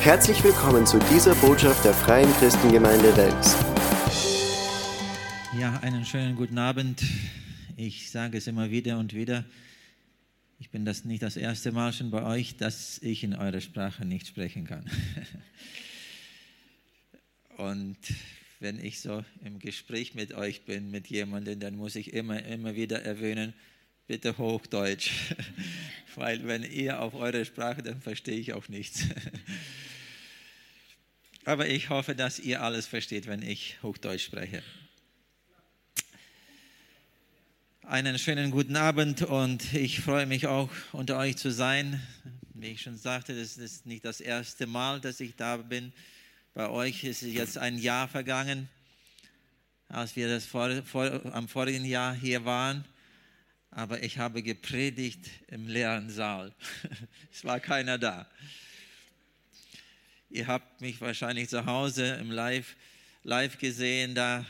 Herzlich willkommen zu dieser Botschaft der Freien Christengemeinde Wels. Ja, einen schönen guten Abend. Ich sage es immer wieder und wieder. Ich bin das nicht das erste Mal schon bei euch, dass ich in eurer Sprache nicht sprechen kann. Und wenn ich so im Gespräch mit euch bin, mit jemandem, dann muss ich immer, immer wieder erwähnen, bitte Hochdeutsch. Weil wenn ihr auf eure Sprache, dann verstehe ich auch nichts. Aber ich hoffe, dass ihr alles versteht, wenn ich Hochdeutsch spreche. Einen schönen guten Abend und ich freue mich auch unter euch zu sein. Wie ich schon sagte, das ist nicht das erste Mal, dass ich da bin. Bei euch ist jetzt ein Jahr vergangen, als wir das vor, vor, am vorigen Jahr hier waren. Aber ich habe gepredigt im leeren Saal. es war keiner da. Ihr habt mich wahrscheinlich zu Hause im Live, live gesehen, da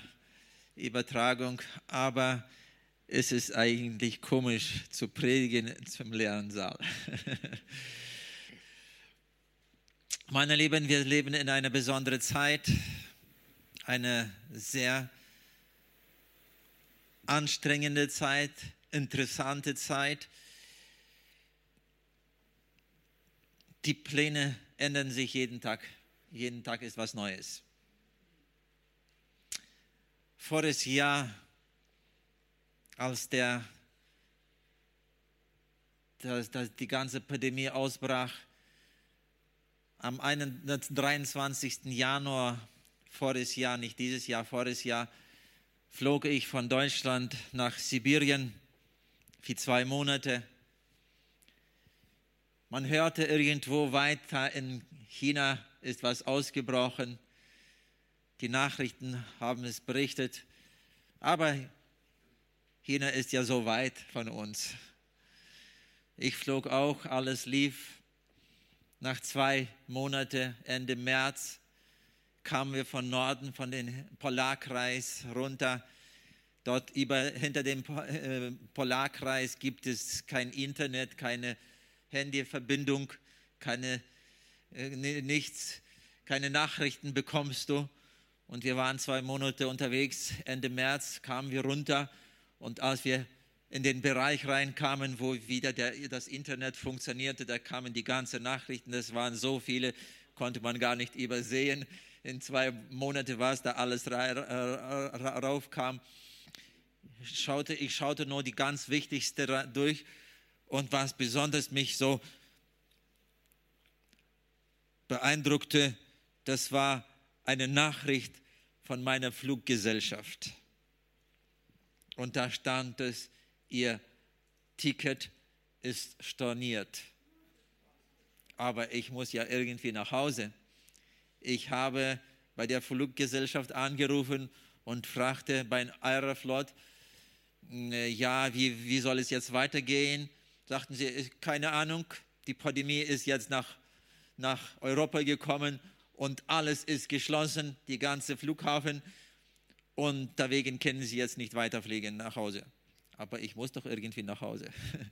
Übertragung, aber es ist eigentlich komisch zu predigen zum leeren Saal. Meine Lieben, wir leben in einer besonderen Zeit, eine sehr anstrengende Zeit, interessante Zeit. Die Pläne ändern sich jeden Tag. Jeden Tag ist was Neues. Voriges Jahr als der, dass, dass die ganze Pandemie ausbrach, am 23. Januar voriges Jahr, nicht dieses Jahr, voriges Jahr, flog ich von Deutschland nach Sibirien für zwei Monate. Man hörte irgendwo weiter in China ist was ausgebrochen. Die Nachrichten haben es berichtet. Aber China ist ja so weit von uns. Ich flog auch, alles lief. Nach zwei Monaten, Ende März, kamen wir von Norden, von dem Polarkreis runter. Dort über, hinter dem äh, Polarkreis gibt es kein Internet, keine Handyverbindung, keine, äh, nichts, keine Nachrichten bekommst du. Und wir waren zwei Monate unterwegs. Ende März kamen wir runter und als wir in den Bereich reinkamen, wo wieder der, das Internet funktionierte, da kamen die ganzen Nachrichten, das waren so viele, konnte man gar nicht übersehen. In zwei Monaten war es, da alles raufkam. Schaute, ich schaute nur die ganz wichtigste durch und was besonders mich so beeindruckte, das war eine Nachricht von meiner Fluggesellschaft. Und da stand es, ihr Ticket ist storniert. Aber ich muss ja irgendwie nach Hause. Ich habe bei der Fluggesellschaft angerufen und fragte bei Aeroflot, äh, ja, wie, wie soll es jetzt weitergehen? Sagten sie, keine Ahnung, die Pandemie ist jetzt nach, nach Europa gekommen und alles ist geschlossen, die ganze Flughafen und deswegen können sie jetzt nicht weiterfliegen nach Hause. Aber ich muss doch irgendwie nach Hause.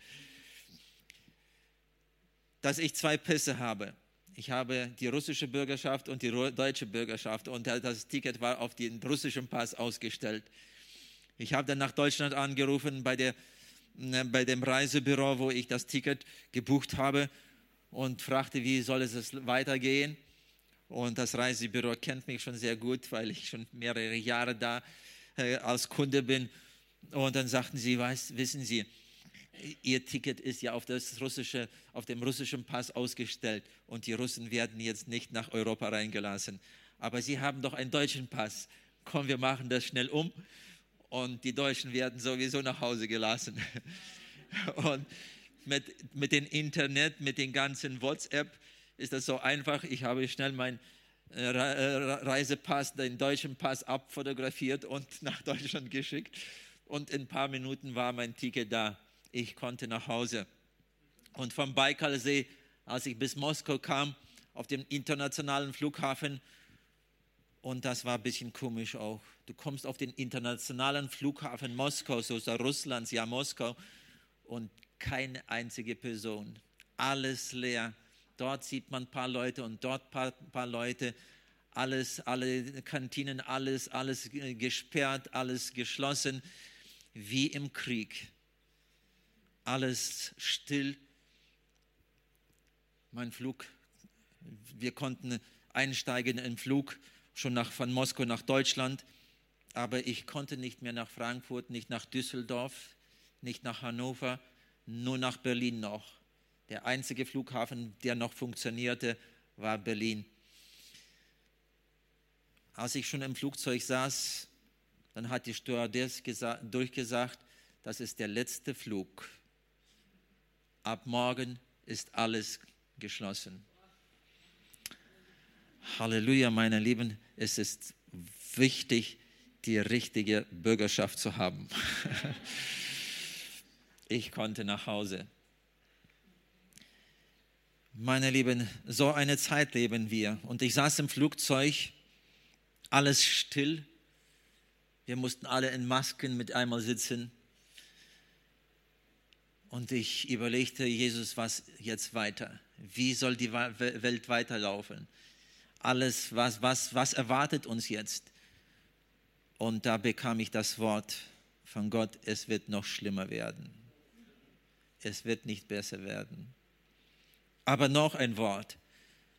Dass ich zwei Pässe habe. Ich habe die russische Bürgerschaft und die deutsche Bürgerschaft und das Ticket war auf den russischen Pass ausgestellt. Ich habe dann nach Deutschland angerufen bei, der, bei dem Reisebüro, wo ich das Ticket gebucht habe und fragte, wie soll es weitergehen. Und das Reisebüro kennt mich schon sehr gut, weil ich schon mehrere Jahre da äh, als Kunde bin. Und dann sagten sie, weiß, wissen Sie, Ihr Ticket ist ja auf, das russische, auf dem russischen Pass ausgestellt und die Russen werden jetzt nicht nach Europa reingelassen. Aber Sie haben doch einen deutschen Pass. Komm, wir machen das schnell um und die Deutschen werden sowieso nach Hause gelassen. Und mit, mit dem Internet, mit den ganzen WhatsApp, ist das so einfach. Ich habe schnell meinen äh, äh, Reisepass, den deutschen Pass abfotografiert und nach Deutschland geschickt. Und in ein paar Minuten war mein Ticket da. Ich konnte nach Hause. Und vom Baikalsee, als ich bis Moskau kam, auf dem internationalen Flughafen, und das war ein bisschen komisch auch. Du kommst auf den internationalen Flughafen Moskau, so ist Russlands, ja Moskau, und keine einzige Person. Alles leer dort sieht man ein paar Leute und dort ein paar, paar Leute. Alles, alle Kantinen, alles, alles gesperrt, alles geschlossen, wie im Krieg. Alles still. Mein Flug, wir konnten einsteigen im Flug schon nach, von Moskau nach Deutschland, aber ich konnte nicht mehr nach Frankfurt, nicht nach Düsseldorf, nicht nach Hannover, nur nach Berlin noch. Der einzige Flughafen, der noch funktionierte, war Berlin. Als ich schon im Flugzeug saß, dann hat die Stewardess durchgesagt, das ist der letzte Flug. Ab morgen ist alles geschlossen. Halleluja, meine Lieben, es ist wichtig, die richtige Bürgerschaft zu haben. ich konnte nach Hause. Meine Lieben, so eine Zeit leben wir. Und ich saß im Flugzeug, alles still. Wir mussten alle in Masken mit einmal sitzen. Und ich überlegte, Jesus, was jetzt weiter? Wie soll die Welt weiterlaufen? Alles, was, was, was erwartet uns jetzt? Und da bekam ich das Wort von Gott, es wird noch schlimmer werden. Es wird nicht besser werden. Aber noch ein Wort.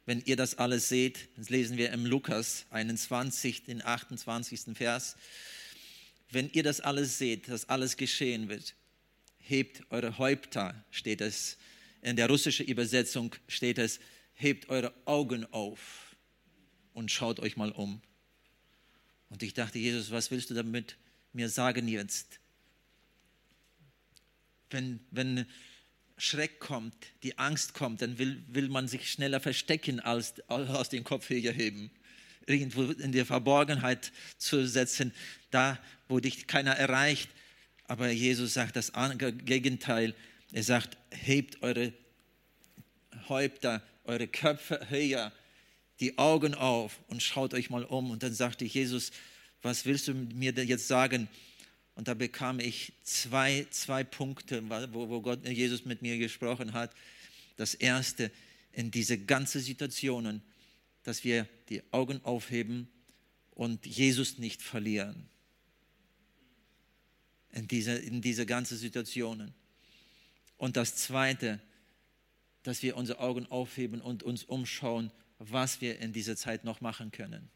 Wenn ihr das alles seht, das lesen wir im Lukas 21, den 28. Vers. Wenn ihr das alles seht, dass alles geschehen wird, hebt eure Häupter, steht es. In der russischen Übersetzung steht es, hebt eure Augen auf und schaut euch mal um. Und ich dachte, Jesus, was willst du damit mir sagen jetzt? Wenn, wenn Schreck kommt, die Angst kommt, dann will, will man sich schneller verstecken, als aus dem Kopf heben. Irgendwo in der Verborgenheit zu setzen, da, wo dich keiner erreicht. Aber Jesus sagt das Gegenteil. Er sagt, hebt eure Häupter, eure Köpfe höher die Augen auf und schaut euch mal um. Und dann sagte ich, Jesus, was willst du mir denn jetzt sagen? Und da bekam ich zwei, zwei Punkte, wo, wo Gott, Jesus mit mir gesprochen hat. Das erste, in diese ganzen Situationen, dass wir die Augen aufheben und Jesus nicht verlieren. In diese, in diese ganzen Situationen. Und das zweite, dass wir unsere Augen aufheben und uns umschauen was wir in dieser Zeit noch machen können.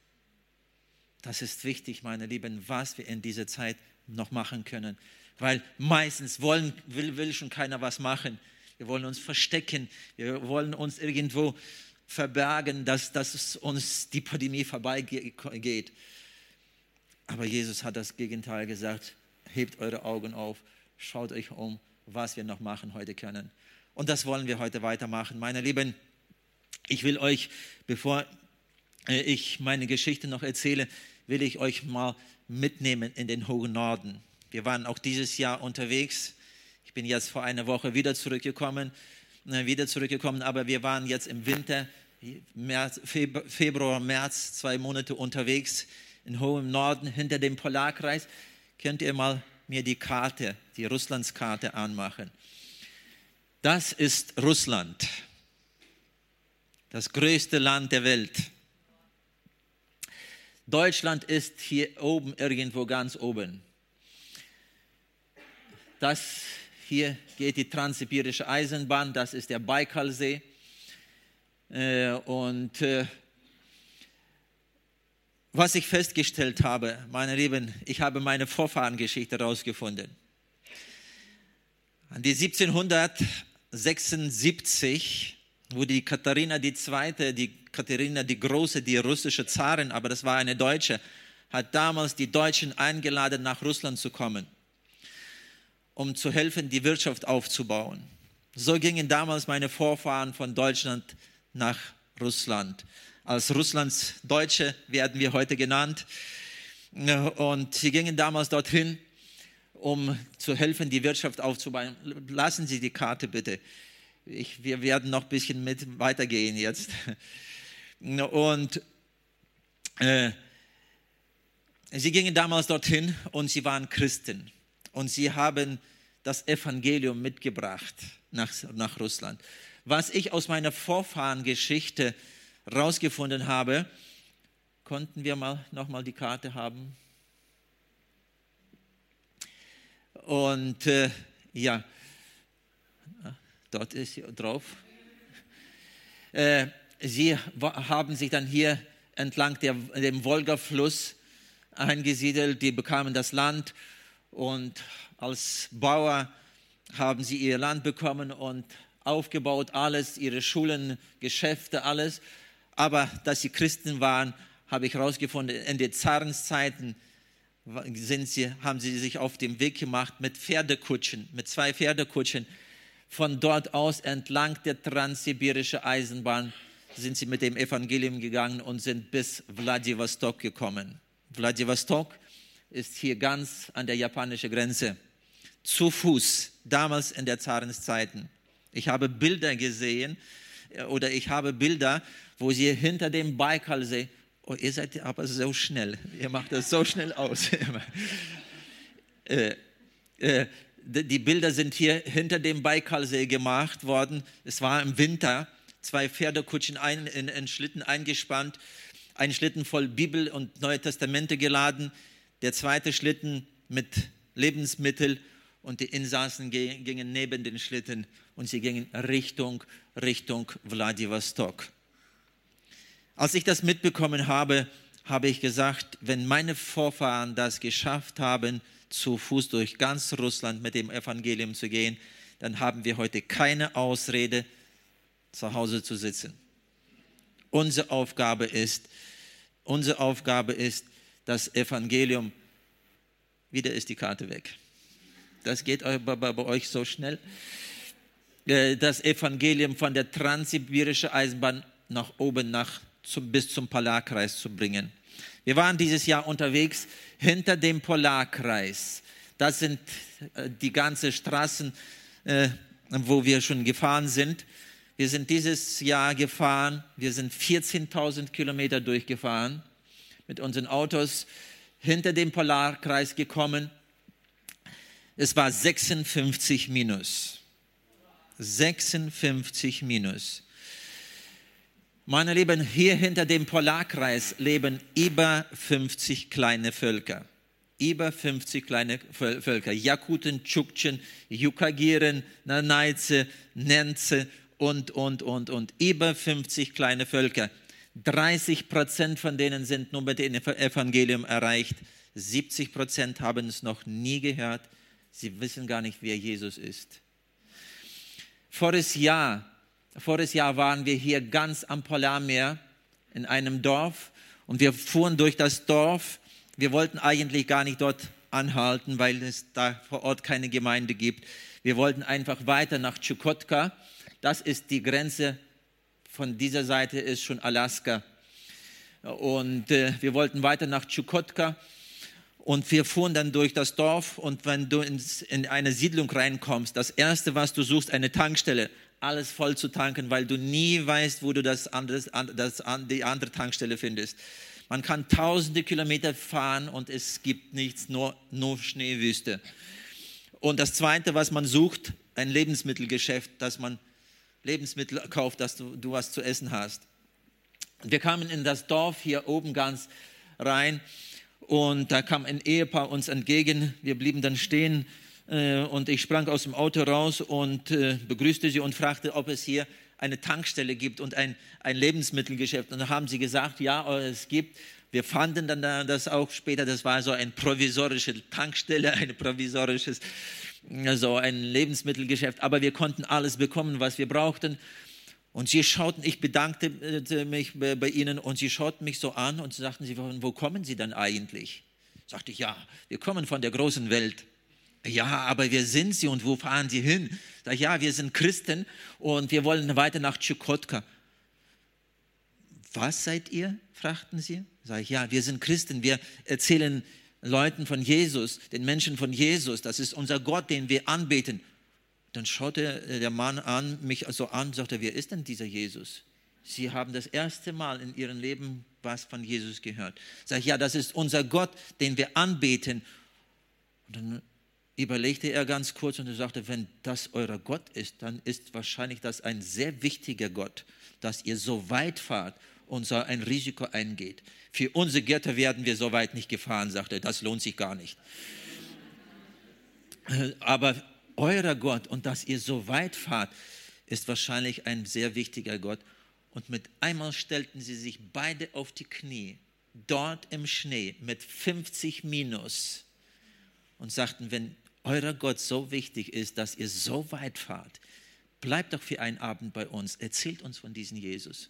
Das ist wichtig, meine Lieben, was wir in dieser Zeit noch machen können. Weil meistens wollen, will, will schon keiner was machen. Wir wollen uns verstecken. Wir wollen uns irgendwo verbergen, dass, dass uns die Pandemie vorbeigeht. Aber Jesus hat das Gegenteil gesagt. Hebt eure Augen auf, schaut euch um, was wir noch machen heute können. Und das wollen wir heute weitermachen. Meine Lieben, ich will euch, bevor äh, ich meine Geschichte noch erzähle, will ich euch mal mitnehmen in den hohen Norden. Wir waren auch dieses Jahr unterwegs. Ich bin jetzt vor einer Woche wieder zurückgekommen, äh, wieder zurückgekommen, aber wir waren jetzt im Winter, März, Februar, März, zwei Monate unterwegs in hohem Norden hinter dem Polarkreis. Könnt ihr mal mir die Karte, die Russlandskarte anmachen? Das ist Russland das größte Land der Welt. Deutschland ist hier oben, irgendwo ganz oben. Das hier geht die transsibirische Eisenbahn, das ist der Baikalsee. Äh, und äh, was ich festgestellt habe, meine Lieben, ich habe meine Vorfahrengeschichte herausgefunden. An die 1776 wo die Katharina II., die Katharina die Große, die russische Zarin, aber das war eine Deutsche, hat damals die Deutschen eingeladen, nach Russland zu kommen, um zu helfen, die Wirtschaft aufzubauen. So gingen damals meine Vorfahren von Deutschland nach Russland. Als Russlands Deutsche werden wir heute genannt. Und sie gingen damals dorthin, um zu helfen, die Wirtschaft aufzubauen. Lassen Sie die Karte bitte ich, wir werden noch ein bisschen mit weitergehen jetzt. Und äh, sie gingen damals dorthin und sie waren Christen. Und sie haben das Evangelium mitgebracht nach, nach Russland. was ich aus meiner Vorfahrengeschichte rausgefunden habe. Konnten wir mal nochmal die Karte haben? Und äh, ja, dort ist sie drauf. Äh, sie haben sich dann hier entlang der, dem Wolgafluss eingesiedelt, die bekamen das Land und als Bauer haben sie ihr Land bekommen und aufgebaut, alles, ihre Schulen, Geschäfte, alles. Aber dass sie Christen waren, habe ich herausgefunden, in den Zarenszeiten sind sie, haben sie sich auf den Weg gemacht mit Pferdekutschen, mit zwei Pferdekutschen. Von dort aus entlang der transsibirischen Eisenbahn sind sie mit dem Evangelium gegangen und sind bis Vladivostok gekommen. Vladivostok ist hier ganz an der japanischen Grenze. Zu Fuß, damals in der Zarenszeiten. Ich habe Bilder gesehen äh, oder ich habe Bilder, wo sie hinter dem Baikalsee, oh, ihr seid aber so schnell, ihr macht das so schnell aus. äh, äh, die Bilder sind hier hinter dem Baikalsee gemacht worden. Es war im Winter, zwei Pferdekutschen ein, in, in Schlitten eingespannt, ein Schlitten voll Bibel und Neue Testamente geladen, der zweite Schlitten mit Lebensmitteln und die Insassen gingen neben den Schlitten und sie gingen Richtung, Richtung Vladivostok. Als ich das mitbekommen habe, habe ich gesagt, wenn meine Vorfahren das geschafft haben, zu Fuß durch ganz Russland mit dem Evangelium zu gehen, dann haben wir heute keine Ausrede, zu Hause zu sitzen. Unsere Aufgabe ist, unsere Aufgabe ist, das Evangelium, wieder ist die Karte weg. Das geht bei euch so schnell. Äh, das Evangelium von der transsibirischen Eisenbahn nach oben nach zum, bis zum Polarkreis zu bringen. Wir waren dieses Jahr unterwegs hinter dem Polarkreis. Das sind äh, die ganzen Straßen, äh, wo wir schon gefahren sind. Wir sind dieses Jahr gefahren, wir sind 14.000 Kilometer durchgefahren mit unseren Autos hinter dem Polarkreis gekommen. Es war 56 minus. 56 minus. Meine Lieben, hier hinter dem Polarkreis leben über 50 kleine Völker. Über 50 kleine Völker. Jakuten, Tschuktschen, Jukagiren, Nanaize, Nenze und, und, und, und. Über 50 kleine Völker. 30 Prozent von denen sind nur mit dem Evangelium erreicht. 70 Prozent haben es noch nie gehört. Sie wissen gar nicht, wer Jesus ist. Voriges Jahr Voriges Jahr waren wir hier ganz am Polarmeer in einem Dorf und wir fuhren durch das Dorf. Wir wollten eigentlich gar nicht dort anhalten, weil es da vor Ort keine Gemeinde gibt. Wir wollten einfach weiter nach Chukotka. Das ist die Grenze. Von dieser Seite ist schon Alaska. Und äh, wir wollten weiter nach Chukotka. Und wir fuhren dann durch das Dorf und wenn du ins, in eine Siedlung reinkommst, das Erste, was du suchst, eine Tankstelle alles voll zu tanken, weil du nie weißt, wo du das andere, das, die andere Tankstelle findest. Man kann tausende Kilometer fahren und es gibt nichts, nur, nur Schneewüste. Und das Zweite, was man sucht, ein Lebensmittelgeschäft, dass man Lebensmittel kauft, dass du, du was zu essen hast. Wir kamen in das Dorf hier oben ganz rein und da kam ein Ehepaar uns entgegen. Wir blieben dann stehen und ich sprang aus dem Auto raus und äh, begrüßte sie und fragte, ob es hier eine Tankstelle gibt und ein, ein Lebensmittelgeschäft. Und da haben sie gesagt, ja, es gibt. Wir fanden dann das auch später, das war so eine provisorische Tankstelle, ein provisorisches, so ein Lebensmittelgeschäft. Aber wir konnten alles bekommen, was wir brauchten. Und sie schauten, ich bedankte äh, mich bei ihnen und sie schauten mich so an und sagten, sie, wo kommen Sie dann eigentlich? Sagte ich, ja, wir kommen von der großen Welt. Ja, aber wer sind Sie und wo fahren Sie hin? Sag, ja, wir sind Christen und wir wollen weiter nach Tschukotka. Was seid ihr? fragten sie. Sag ich, ja, wir sind Christen. Wir erzählen Leuten von Jesus, den Menschen von Jesus. Das ist unser Gott, den wir anbeten. Dann schaute der Mann an, mich so an und sagte, wer ist denn dieser Jesus? Sie haben das erste Mal in ihrem Leben was von Jesus gehört. Sag ich, ja, das ist unser Gott, den wir anbeten. Und dann überlegte er ganz kurz und er sagte, wenn das euer Gott ist, dann ist wahrscheinlich das ein sehr wichtiger Gott, dass ihr so weit fahrt und so ein Risiko eingeht. Für unsere Götter werden wir so weit nicht gefahren, sagte er, das lohnt sich gar nicht. Aber euer Gott und dass ihr so weit fahrt, ist wahrscheinlich ein sehr wichtiger Gott. Und mit einmal stellten sie sich beide auf die Knie, dort im Schnee mit 50 Minus und sagten, wenn euer Gott so wichtig ist, dass ihr so weit fahrt, bleibt doch für einen Abend bei uns, erzählt uns von diesem Jesus.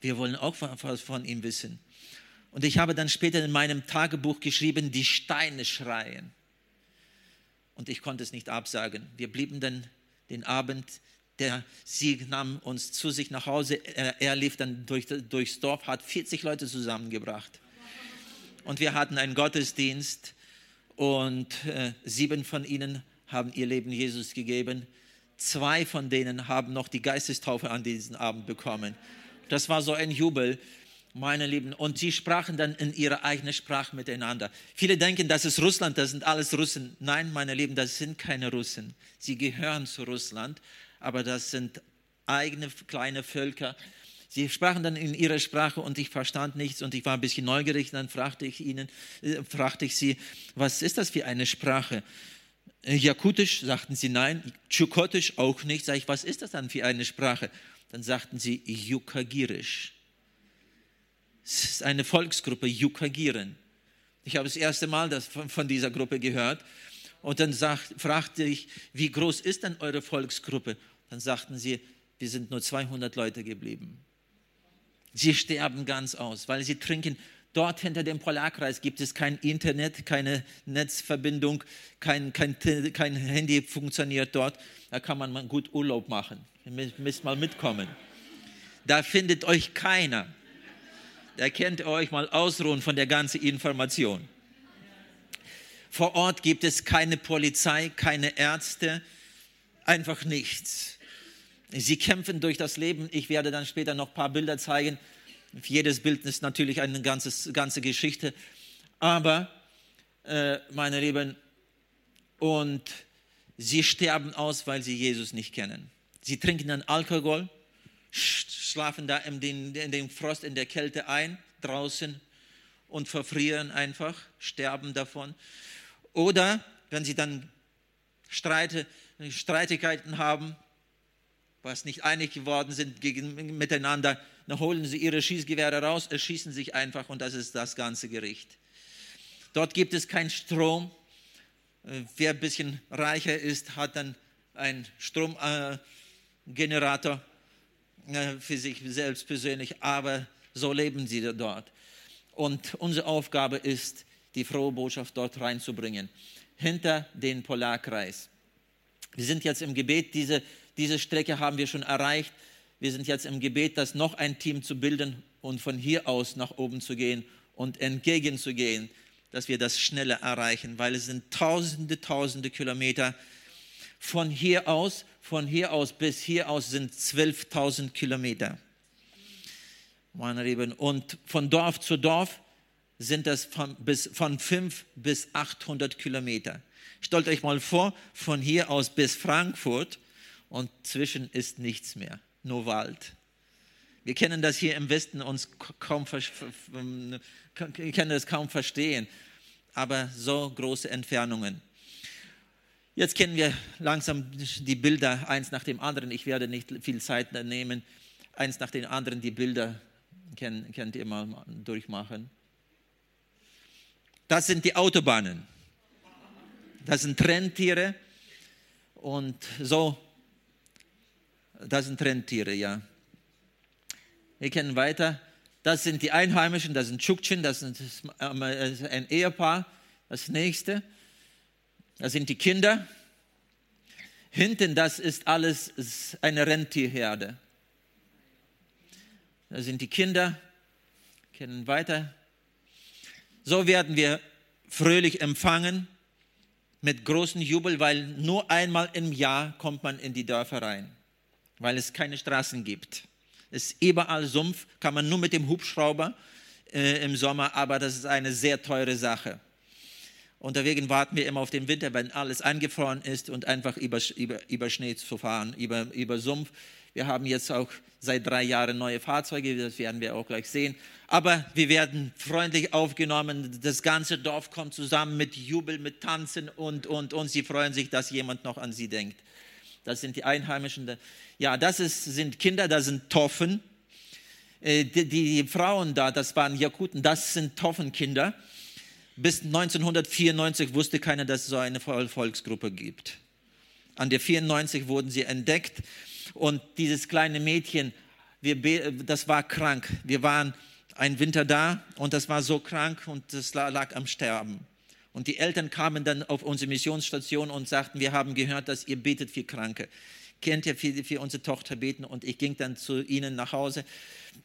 Wir wollen auch was von ihm wissen. Und ich habe dann später in meinem Tagebuch geschrieben, die Steine schreien. Und ich konnte es nicht absagen. Wir blieben dann den Abend, der sie nahm uns zu sich nach Hause. Er, er lief dann durch, durchs Dorf, hat 40 Leute zusammengebracht. Und wir hatten einen Gottesdienst und äh, sieben von ihnen haben ihr Leben Jesus gegeben. Zwei von denen haben noch die Geistestaufe an diesem Abend bekommen. Das war so ein Jubel, meine Lieben. Und sie sprachen dann in ihrer eigenen Sprache miteinander. Viele denken, das ist Russland, das sind alles Russen. Nein, meine Lieben, das sind keine Russen. Sie gehören zu Russland, aber das sind eigene kleine Völker, Sie sprachen dann in ihrer Sprache und ich verstand nichts und ich war ein bisschen neugierig. Dann fragte ich ihnen, äh, fragte ich sie, was ist das für eine Sprache? Äh, Jakutisch sagten sie nein, Tschukotisch auch nicht. Sag ich, was ist das dann für eine Sprache? Dann sagten sie Yukagirisch. Es ist eine Volksgruppe, Yukagiren. Ich habe das erste Mal das von, von dieser Gruppe gehört. Und dann sagt, fragte ich, wie groß ist denn eure Volksgruppe? Dann sagten sie, wir sind nur 200 Leute geblieben. Sie sterben ganz aus, weil sie trinken. Dort hinter dem Polarkreis gibt es kein Internet, keine Netzverbindung, kein, kein, kein Handy funktioniert dort. Da kann man mal gut Urlaub machen. Ihr müsst mal mitkommen. Da findet euch keiner. Da könnt ihr euch mal ausruhen von der ganzen Information. Vor Ort gibt es keine Polizei, keine Ärzte, einfach nichts. Sie kämpfen durch das Leben. Ich werde dann später noch ein paar Bilder zeigen. Jedes Bild ist natürlich eine ganze, ganze Geschichte. Aber, äh, meine Lieben, und sie sterben aus, weil sie Jesus nicht kennen. Sie trinken dann Alkohol, schlafen da in den, in den Frost, in der Kälte ein, draußen und verfrieren einfach, sterben davon. Oder wenn sie dann Streite, Streitigkeiten haben, was nicht einig geworden sind gegen, miteinander, dann holen sie ihre Schießgewehre raus, erschießen sich einfach und das ist das ganze Gericht. Dort gibt es keinen Strom. Äh, wer ein bisschen reicher ist, hat dann einen Stromgenerator äh, für sich selbst persönlich, aber so leben sie dort. Und unsere Aufgabe ist, die frohe Botschaft dort reinzubringen, hinter den Polarkreis. Wir sind jetzt im Gebet, diese diese Strecke haben wir schon erreicht. Wir sind jetzt im Gebet, das noch ein Team zu bilden und von hier aus nach oben zu gehen und entgegenzugehen, dass wir das schneller erreichen, weil es sind tausende, tausende Kilometer. Von hier aus, von hier aus bis hier aus sind 12.000 Kilometer. Meine Lieben, und von Dorf zu Dorf sind das von, bis, von 5 bis 800 Kilometer. Stellt euch mal vor, von hier aus bis Frankfurt und zwischen ist nichts mehr, nur Wald. Wir kennen das hier im Westen uns kaum, können das kaum verstehen, aber so große Entfernungen. Jetzt kennen wir langsam die Bilder eins nach dem anderen. Ich werde nicht viel Zeit nehmen, eins nach dem anderen die Bilder kennt, ihr mal durchmachen. Das sind die Autobahnen. Das sind Rentiere und so das sind Rentiere, ja. Wir kennen weiter. Das sind die Einheimischen, das sind Tschuktschen, das ist ein Ehepaar. Das nächste, das sind die Kinder. Hinten, das ist alles eine Rentierherde. Das sind die Kinder, kennen weiter. So werden wir fröhlich empfangen mit großem Jubel, weil nur einmal im Jahr kommt man in die Dörfer rein weil es keine Straßen gibt. Es ist überall Sumpf, kann man nur mit dem Hubschrauber äh, im Sommer, aber das ist eine sehr teure Sache. Und deswegen warten wir immer auf den Winter, wenn alles eingefroren ist und einfach über, über, über Schnee zu fahren, über, über Sumpf. Wir haben jetzt auch seit drei Jahren neue Fahrzeuge, das werden wir auch gleich sehen. Aber wir werden freundlich aufgenommen. Das ganze Dorf kommt zusammen mit Jubel, mit Tanzen und, und, und. Sie freuen sich, dass jemand noch an sie denkt. Das sind die Einheimischen. Ja, das ist, sind Kinder, das sind Toffen. Äh, die, die, Frauen da, das waren Jakuten, das sind Toffenkinder. Bis 1994 wusste keiner, dass es so eine Volksgruppe gibt. An der 94 wurden sie entdeckt und dieses kleine Mädchen, wir, das war krank. Wir waren einen Winter da und das war so krank und das lag am Sterben. Und die Eltern kamen dann auf unsere Missionsstation und sagten, wir haben gehört, dass ihr betet für Kranke. Kennt ihr für, für unsere Tochter beten? Und ich ging dann zu ihnen nach Hause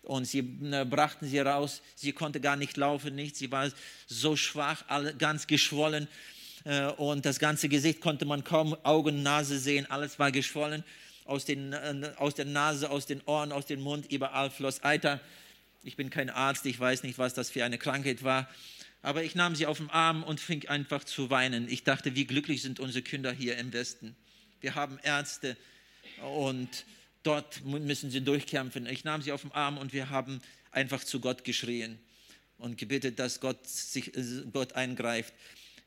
und sie äh, brachten sie raus. Sie konnte gar nicht laufen, nicht. Sie war so schwach, alle, ganz geschwollen. Äh, und das ganze Gesicht konnte man kaum Augen, Nase sehen. Alles war geschwollen. Aus, den, äh, aus der Nase, aus den Ohren, aus dem Mund, überall floss Eiter. Ich bin kein Arzt, ich weiß nicht, was das für eine Krankheit war. Aber ich nahm sie auf den Arm und fing einfach zu weinen. Ich dachte, wie glücklich sind unsere Kinder hier im Westen. Wir haben Ärzte und dort müssen sie durchkämpfen. Ich nahm sie auf den Arm und wir haben einfach zu Gott geschrien und gebetet, dass Gott, sich, Gott eingreift.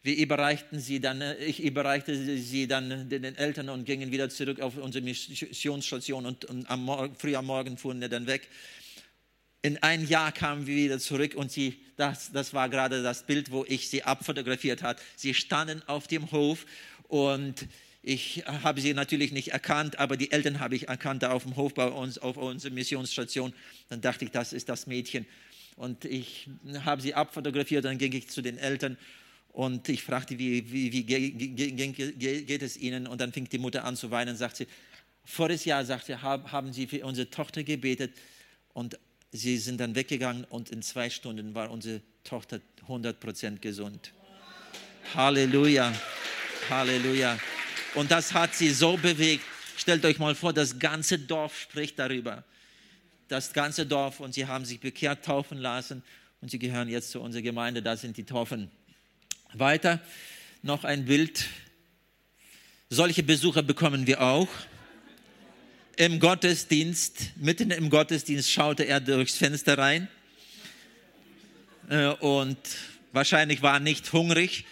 Wir überreichten sie dann, ich überreichte sie dann den Eltern und gingen wieder zurück auf unsere Missionsstation und, und am Morgen, früh am Morgen fuhren wir dann weg. In ein Jahr kamen wir wieder zurück und sie, das, das war gerade das Bild, wo ich sie abfotografiert habe. Sie standen auf dem Hof und ich habe sie natürlich nicht erkannt, aber die Eltern habe ich erkannt, da auf dem Hof bei uns, auf unserer Missionsstation. Dann dachte ich, das ist das Mädchen. Und ich habe sie abfotografiert, dann ging ich zu den Eltern und ich fragte, wie, wie, wie geht es ihnen? Und dann fing die Mutter an zu weinen und sagte, voriges Jahr, sagte, haben sie für unsere Tochter gebetet und sie sind dann weggegangen und in zwei Stunden war unsere Tochter 100% gesund. Halleluja, Halleluja. Und das hat sie so bewegt. Stellt euch mal vor, das ganze Dorf spricht darüber. Das ganze Dorf und sie haben sich bekehrt, taufen lassen und sie gehören jetzt zu unserer Gemeinde. Da sind die Taufen. Weiter noch ein Bild. Solche Besucher bekommen wir auch. Im Gottesdienst, mitten im Gottesdienst schaute er durchs Fenster rein äh, und wahrscheinlich war er nicht hungrig,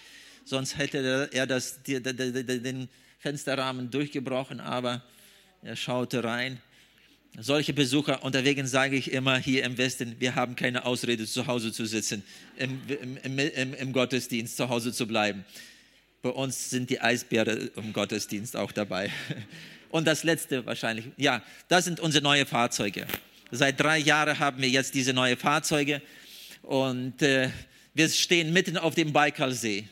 sonst hätte er das, den Fensterrahmen durchgebrochen, aber er schaute rein. Solche Besucher, und deswegen sage ich immer hier im Westen, wir haben keine Ausrede, zu Hause zu sitzen, im, im, im, im Gottesdienst zu Hause zu bleiben. Bei uns sind die Eisbären im Gottesdienst auch dabei. Und das letzte wahrscheinlich, ja, das sind unsere neuen Fahrzeuge. Seit drei Jahren haben wir jetzt diese neuen Fahrzeuge und äh, wir stehen mitten auf dem Baikalsee.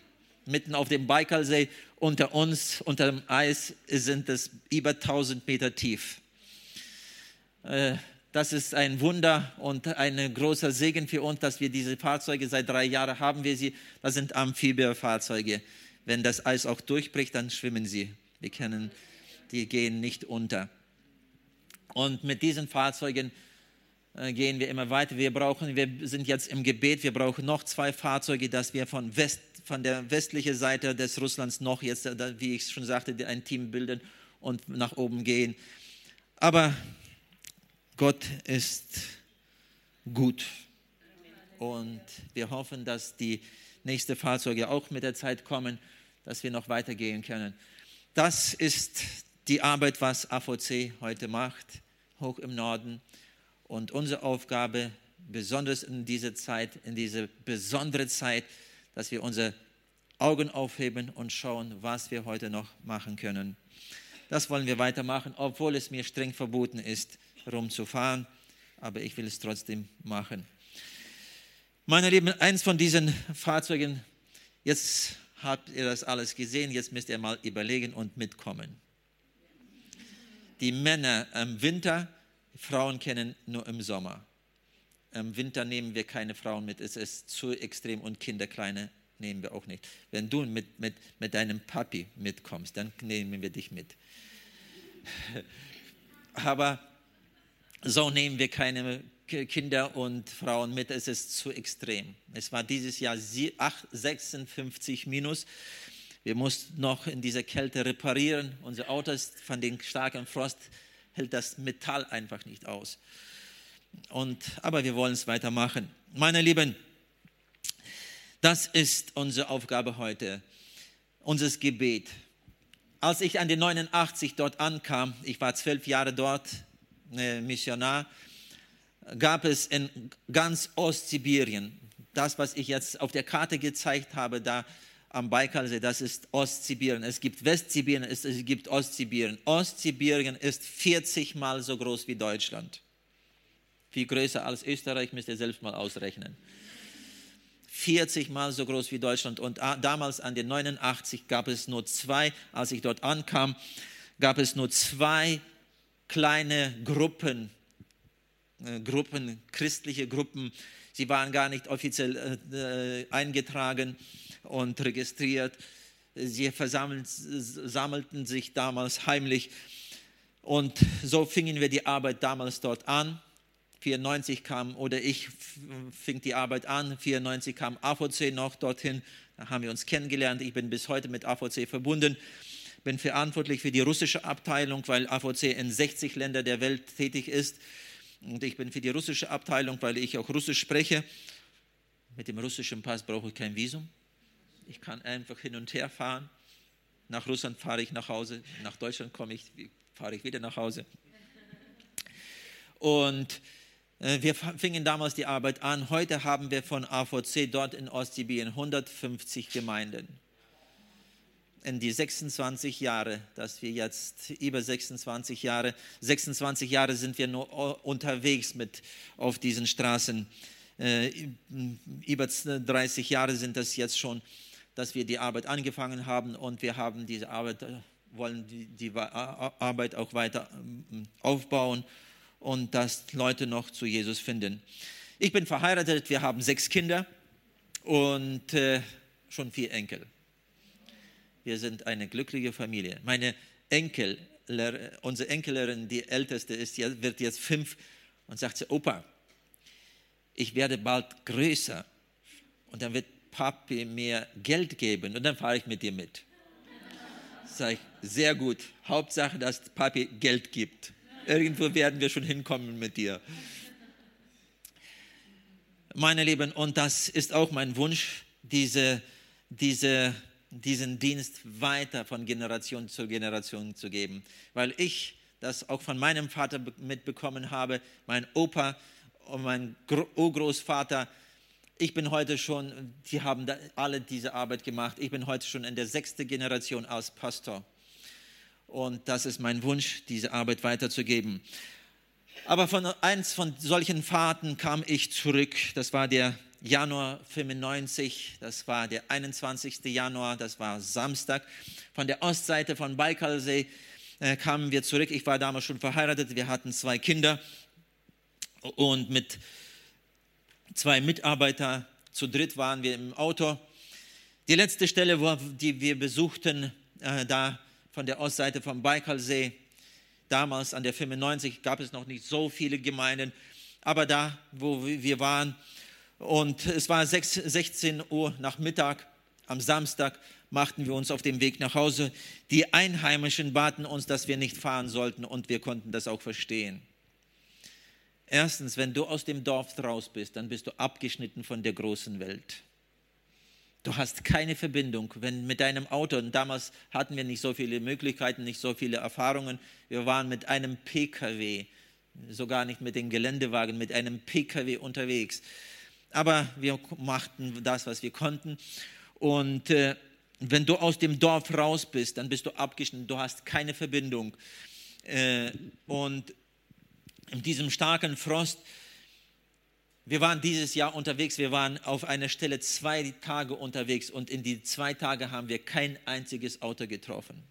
Mitten auf dem Baikalsee unter uns, unter dem Eis sind es über 1000 Meter tief. Äh, das ist ein Wunder und ein großer Segen für uns, dass wir diese Fahrzeuge seit drei Jahren haben wir sie. Das sind Amphibienfahrzeuge. Wenn das Eis auch durchbricht, dann schwimmen sie. Wir kennen, die gehen nicht unter. Und mit diesen Fahrzeugen äh, gehen wir immer weiter. Wir brauchen, wir sind jetzt im Gebet, wir brauchen noch zwei Fahrzeuge, dass wir von, West, von der westlichen Seite des Russlands noch jetzt, äh, wie ich schon sagte, ein Team bilden und nach oben gehen. Aber Gott ist gut. Und wir hoffen, dass die nächsten Fahrzeuge auch mit der Zeit kommen, dass wir noch weitergehen können. Das ist die Arbeit, was AVC heute macht, hoch im Norden. Und unsere Aufgabe, besonders in dieser Zeit, in diese besondere Zeit, dass wir unsere Augen aufheben und schauen, was wir heute noch machen können. Das wollen wir weitermachen, obwohl es mir streng verboten ist, rumzufahren, aber ich will es trotzdem machen. Meine Lieben, eins von diesen Fahrzeugen, jetzt habt ihr das alles gesehen, jetzt müsst ihr mal überlegen und mitkommen. Die Männer im Winter, Frauen kennen nur im Sommer. Im Winter nehmen wir keine Frauen mit, es ist zu extrem und Kinder, kleine nehmen wir auch nicht. Wenn du mit, mit, mit deinem Papi mitkommst, dann nehmen wir dich mit. Aber so nehmen wir keine Kinder und Frauen mit. Es ist zu extrem. Es war dieses Jahr 56 minus. Wir mussten noch in dieser Kälte reparieren. Unser Auto ist von dem starken Frost hält das Metall einfach nicht aus. Und, aber wir wollen es weitermachen. Meine Lieben, das ist unsere Aufgabe heute, unser Gebet. Als ich an den 89 dort ankam, ich war zwölf Jahre dort, äh, Missionar, gab es in ganz Ostsibirien, das, was ich jetzt auf der Karte gezeigt habe, da am Baikalsee, das ist Ostsibirien. Es gibt Westsibirien, es, gibt Ostsibirien. Ostsibirien ist 40 Mal so groß wie Deutschland. Viel größer als Österreich, müsst ihr selbst mal ausrechnen. 40 Mal so groß wie Deutschland. Und damals an den 89 gab es nur zwei, als ich dort ankam, gab es nur zwei kleine Gruppen, äh, Gruppen, christliche Gruppen. Sie waren gar nicht offiziell äh, eingetragen und registriert. Sie versammelten sich damals heimlich. Und so fingen wir die Arbeit damals dort an. 94 kam, oder ich fing die Arbeit an, 94 kam AVC noch dorthin, da haben wir uns kennengelernt. Ich bin bis heute mit AVC verbunden, bin verantwortlich für die russische Abteilung, weil AVC in 60 Ländern der Welt tätig ist. Und ich bin für die russische Abteilung, weil ich auch Russisch spreche. Mit dem russischen Pass brauche ich kein Visum. Ich kann einfach hin und her fahren. Nach Russland fahre ich nach Hause, nach Deutschland komme ich, fahre ich wieder nach Hause. Und äh, wir fingen damals die Arbeit an. Heute haben wir von AVC dort in Ostsibirien 150 Gemeinden. In die 26 Jahre, dass wir jetzt über 26 Jahre, 26 Jahre sind wir nur unterwegs mit auf diesen Straßen. Äh, über 30 Jahre sind das jetzt schon dass wir die Arbeit angefangen haben und wir haben diese Arbeit, äh, wollen die, die Arbeit auch weiter ähm, aufbauen und dass Leute noch zu Jesus finden. Ich bin verheiratet, wir haben sechs Kinder und äh, schon vier Enkel. Wir sind eine glückliche Familie. Meine Enkel, unsere Enkelin, die älteste ist, wird jetzt fünf und sagt sie, Opa, ich werde bald größer und dann wird Papi mir Geld geben und dann fahre ich mit dir mit. Sag ich, sehr gut. Hauptsache, dass Papi Geld gibt. Irgendwo werden wir schon hinkommen mit dir. Meine Lieben, und das ist auch mein Wunsch, diese, diese, diesen Dienst weiter von Generation zu Generation zu geben, weil ich das auch von meinem Vater mitbekommen habe, mein Opa und mein Urgroßvater, ich bin heute schon, die haben alle diese Arbeit gemacht, ich bin heute schon in der sechsten Generation als Pastor. Und das ist mein Wunsch, diese Arbeit weiterzugeben. Aber von eins von solchen Fahrten kam ich zurück. Das war der Januar 95, das war der 21. Januar, das war Samstag. Von der Ostseite von Baikalsee äh, kamen wir zurück. Ich war damals schon verheiratet, wir hatten zwei Kinder und mit zwei Mitarbeiter, zu dritt waren wir im Auto. Die letzte Stelle, die wir besuchten, äh, da von der Ostseite vom Baikalsee, damals an der 95 gab es noch nicht so viele Gemeinden, aber da, wo wir waren, und es war 6, 16 Uhr nach Mittag am Samstag, machten wir uns auf den Weg nach Hause. Die Einheimischen baten uns, dass wir nicht fahren sollten und wir konnten das auch verstehen. Erstens, wenn du aus dem Dorf raus bist, dann bist du abgeschnitten von der großen Welt. Du hast keine Verbindung. Wenn mit deinem Auto, und damals hatten wir nicht so viele Möglichkeiten, nicht so viele Erfahrungen, wir waren mit einem PKW, sogar nicht mit dem Geländewagen, mit einem PKW unterwegs. Aber wir machten das, was wir konnten. Und äh, wenn du aus dem Dorf raus bist, dann bist du abgeschnitten, du hast keine Verbindung. Äh, und in diesem starken Frost. Wir waren dieses Jahr unterwegs, wir waren auf einer Stelle zwei Tage unterwegs und in die zwei Tage haben wir kein einziges Auto getroffen.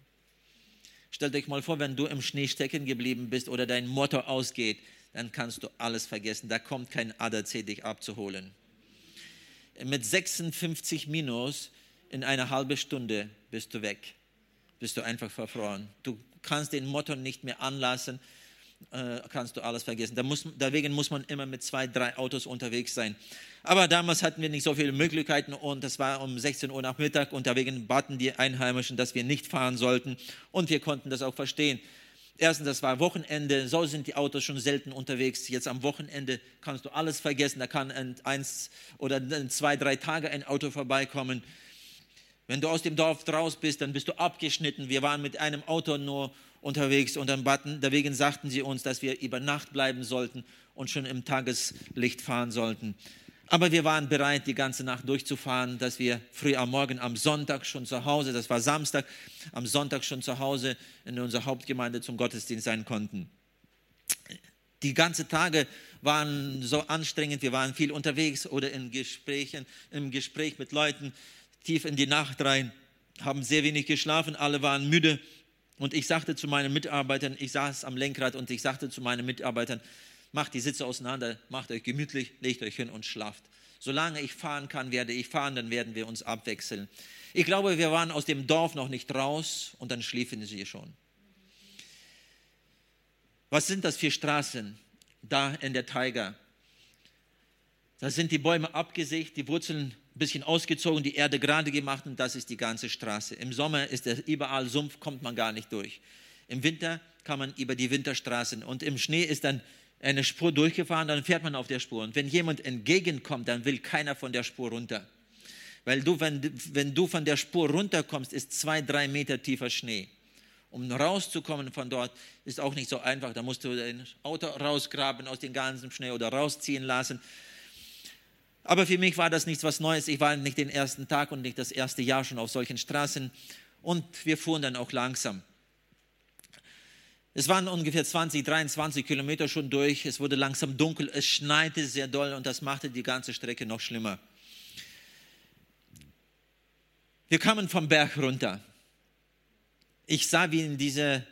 Stellt euch mal vor, wenn du im Schnee stecken geblieben bist oder dein Motor ausgeht, dann kannst du alles vergessen. Da kommt kein ADAC, dich abzuholen. Mit 56 Minus in einer halben Stunde bist du weg. Bist du einfach verfroren. Du kannst den Motor nicht mehr anlassen äh, kannst du alles vergessen. Da muss, deswegen muss man immer mit zwei, drei Autos unterwegs sein. Aber damals hatten wir nicht so viele Möglichkeiten und es war um 16 Uhr Nachmittag und deswegen baten die Einheimischen, dass wir nicht fahren sollten und wir konnten das auch verstehen. Erstens, das war Wochenende, so sind die Autos schon selten unterwegs. Jetzt am Wochenende kannst du alles vergessen, da kann in eins oder zwei, drei Tage ein Auto vorbeikommen. Wenn du aus dem Dorf raus bist, dann bist du abgeschnitten. Wir waren mit einem Auto nur unterwegs und dann baten, deswegen sagten sie uns, dass wir über Nacht bleiben sollten und schon im Tageslicht fahren sollten. Aber wir waren bereit, die ganze Nacht durchzufahren, dass wir früh am Morgen am Sonntag schon zu Hause, das war Samstag, am Sonntag schon zu Hause in unserer Hauptgemeinde zum Gottesdienst sein konnten. Die ganzen Tage waren so anstrengend, wir waren viel unterwegs oder in Gesprächen, im Gespräch mit Leuten tief in die Nacht rein, haben sehr wenig geschlafen, alle waren müde. Und ich sagte zu meinen Mitarbeitern, ich saß am Lenkrad und ich sagte zu meinen Mitarbeitern, macht die Sitze auseinander, macht euch gemütlich, legt euch hin und schlaft. Solange ich fahren kann, werde ich fahren, dann werden wir uns abwechseln. Ich glaube, wir waren aus dem Dorf noch nicht raus und dann schliefen sie schon. Was sind das für Straßen da in der Taiga? Da sind die Bäume abgesägt, die Wurzeln ein bisschen ausgezogen, die Erde gerade gemacht und das ist die ganze Straße. Im Sommer ist es überall Sumpf, kommt man gar nicht durch. Im Winter kann man über die Winterstraßen und im Schnee ist dann eine Spur durchgefahren, dann fährt man auf der Spur. Und wenn jemand entgegenkommt, dann will keiner von der Spur runter. Weil du, wenn, wenn du von der Spur runterkommst, ist zwei, drei Meter tiefer Schnee. Um rauszukommen von dort, ist auch nicht so einfach. Da musst du dein Auto rausgraben aus dem ganzen Schnee oder rausziehen lassen. Aber für mich war das nichts was Neues. Ich war nicht den ersten Tag und nicht das erste Jahr schon auf solchen Straßen. Und wir fuhren dann auch langsam. Es waren ungefähr 20, 23 Kilometer schon durch. Es wurde langsam dunkel. Es schneite sehr doll und das machte die ganze Strecke noch schlimmer. Wir kamen vom Berg runter. Ich sah, wie in dieser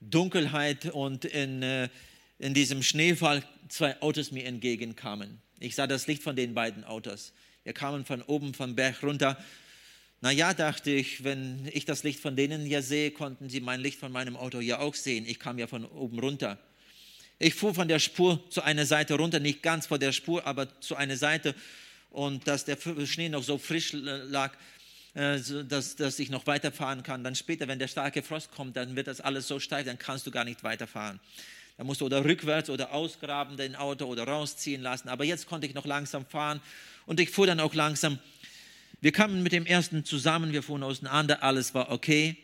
Dunkelheit und in, äh, in diesem Schneefall zwei Autos mir entgegenkamen. Ich sah das Licht von den beiden Autos. Wir kamen von oben vom Berg runter na ja, dachte ich, wenn ich das Licht von denen ja sehe, konnten sie mein Licht von meinem Auto ja auch sehen. Ich kam ja von oben runter. Ich fuhr von der Spur zu einer Seite runter, nicht ganz vor der Spur, aber zu einer Seite. Und dass der Schnee noch so frisch lag, äh, dass, dass ich noch weiterfahren kann. Dann später, wenn der starke Frost kommt, dann wird das alles so steil, dann kannst du gar nicht weiterfahren. Da musst du oder rückwärts oder ausgraben dein Auto oder rausziehen lassen. Aber jetzt konnte ich noch langsam fahren und ich fuhr dann auch langsam wir kamen mit dem ersten zusammen, wir fuhren auseinander, alles war okay.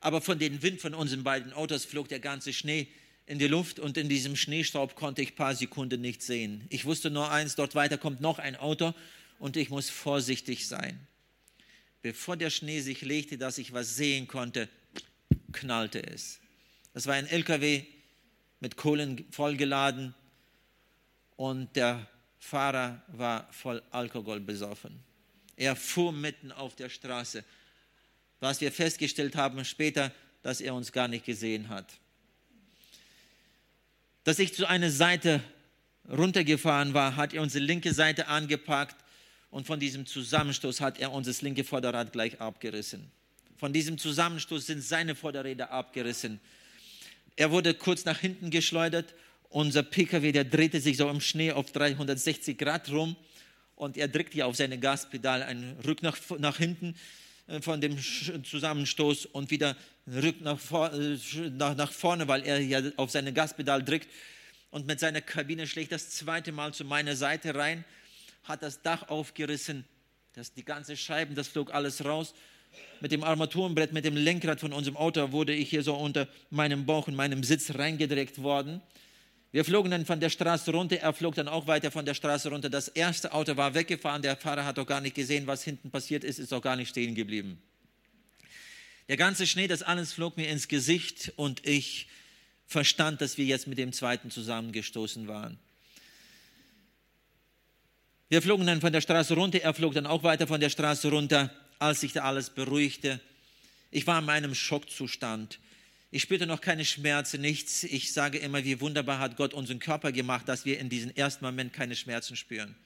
Aber von dem Wind von unseren beiden Autos flog der ganze Schnee in die Luft und in diesem Schneestaub konnte ich ein paar Sekunden nicht sehen. Ich wusste nur eins, dort weiter kommt noch ein Auto und ich muss vorsichtig sein. Bevor der Schnee sich legte, dass ich was sehen konnte, knallte es. Das war ein LKW mit Kohlen vollgeladen und der Fahrer war voll Alkohol besoffen. Er fuhr mitten auf der Straße. Was wir festgestellt haben später, dass er uns gar nicht gesehen hat. Dass ich zu einer Seite runtergefahren war, hat er unsere linke Seite angepackt und von diesem Zusammenstoß hat er unser linke Vorderrad gleich abgerissen. Von diesem Zusammenstoß sind seine Vorderräder abgerissen. Er wurde kurz nach hinten geschleudert. Unser PKW, der drehte sich so im Schnee auf 360 Grad rum und er drückt hier auf seine Gaspedal einen Rück nach, nach hinten äh, von dem Zusammenstoß und wieder Rück nach, äh, nach, nach vorne, weil er ja auf seine Gaspedal drückt und mit seiner Kabine schlägt das zweite Mal zu meiner Seite rein, hat das Dach aufgerissen, das, die ganze Scheiben, das flog alles raus. Mit dem Armaturenbrett, mit dem Lenkrad von unserem Auto wurde ich hier so unter meinem Bauch und meinem Sitz reingedreckt worden. Wir flogen dann von der Straße runter, er flog dann auch weiter von der Straße runter. Das erste Auto war weggefahren, der Fahrer hat doch gar nicht gesehen, was hinten passiert ist, ist auch gar nicht stehen geblieben. Der ganze Schnee, das alles flog mir ins Gesicht und ich verstand, dass wir jetzt mit dem zweiten zusammengestoßen waren. Wir flogen dann von der Straße runter, er flog dann auch weiter von der Straße runter, als sich da alles beruhigte. Ich war in meinem Schockzustand. Ich spürte noch keine Schmerzen, nichts. Ich sage immer, wie wunderbar hat Gott unseren Körper gemacht, dass wir in diesem ersten Moment keine Schmerzen spüren.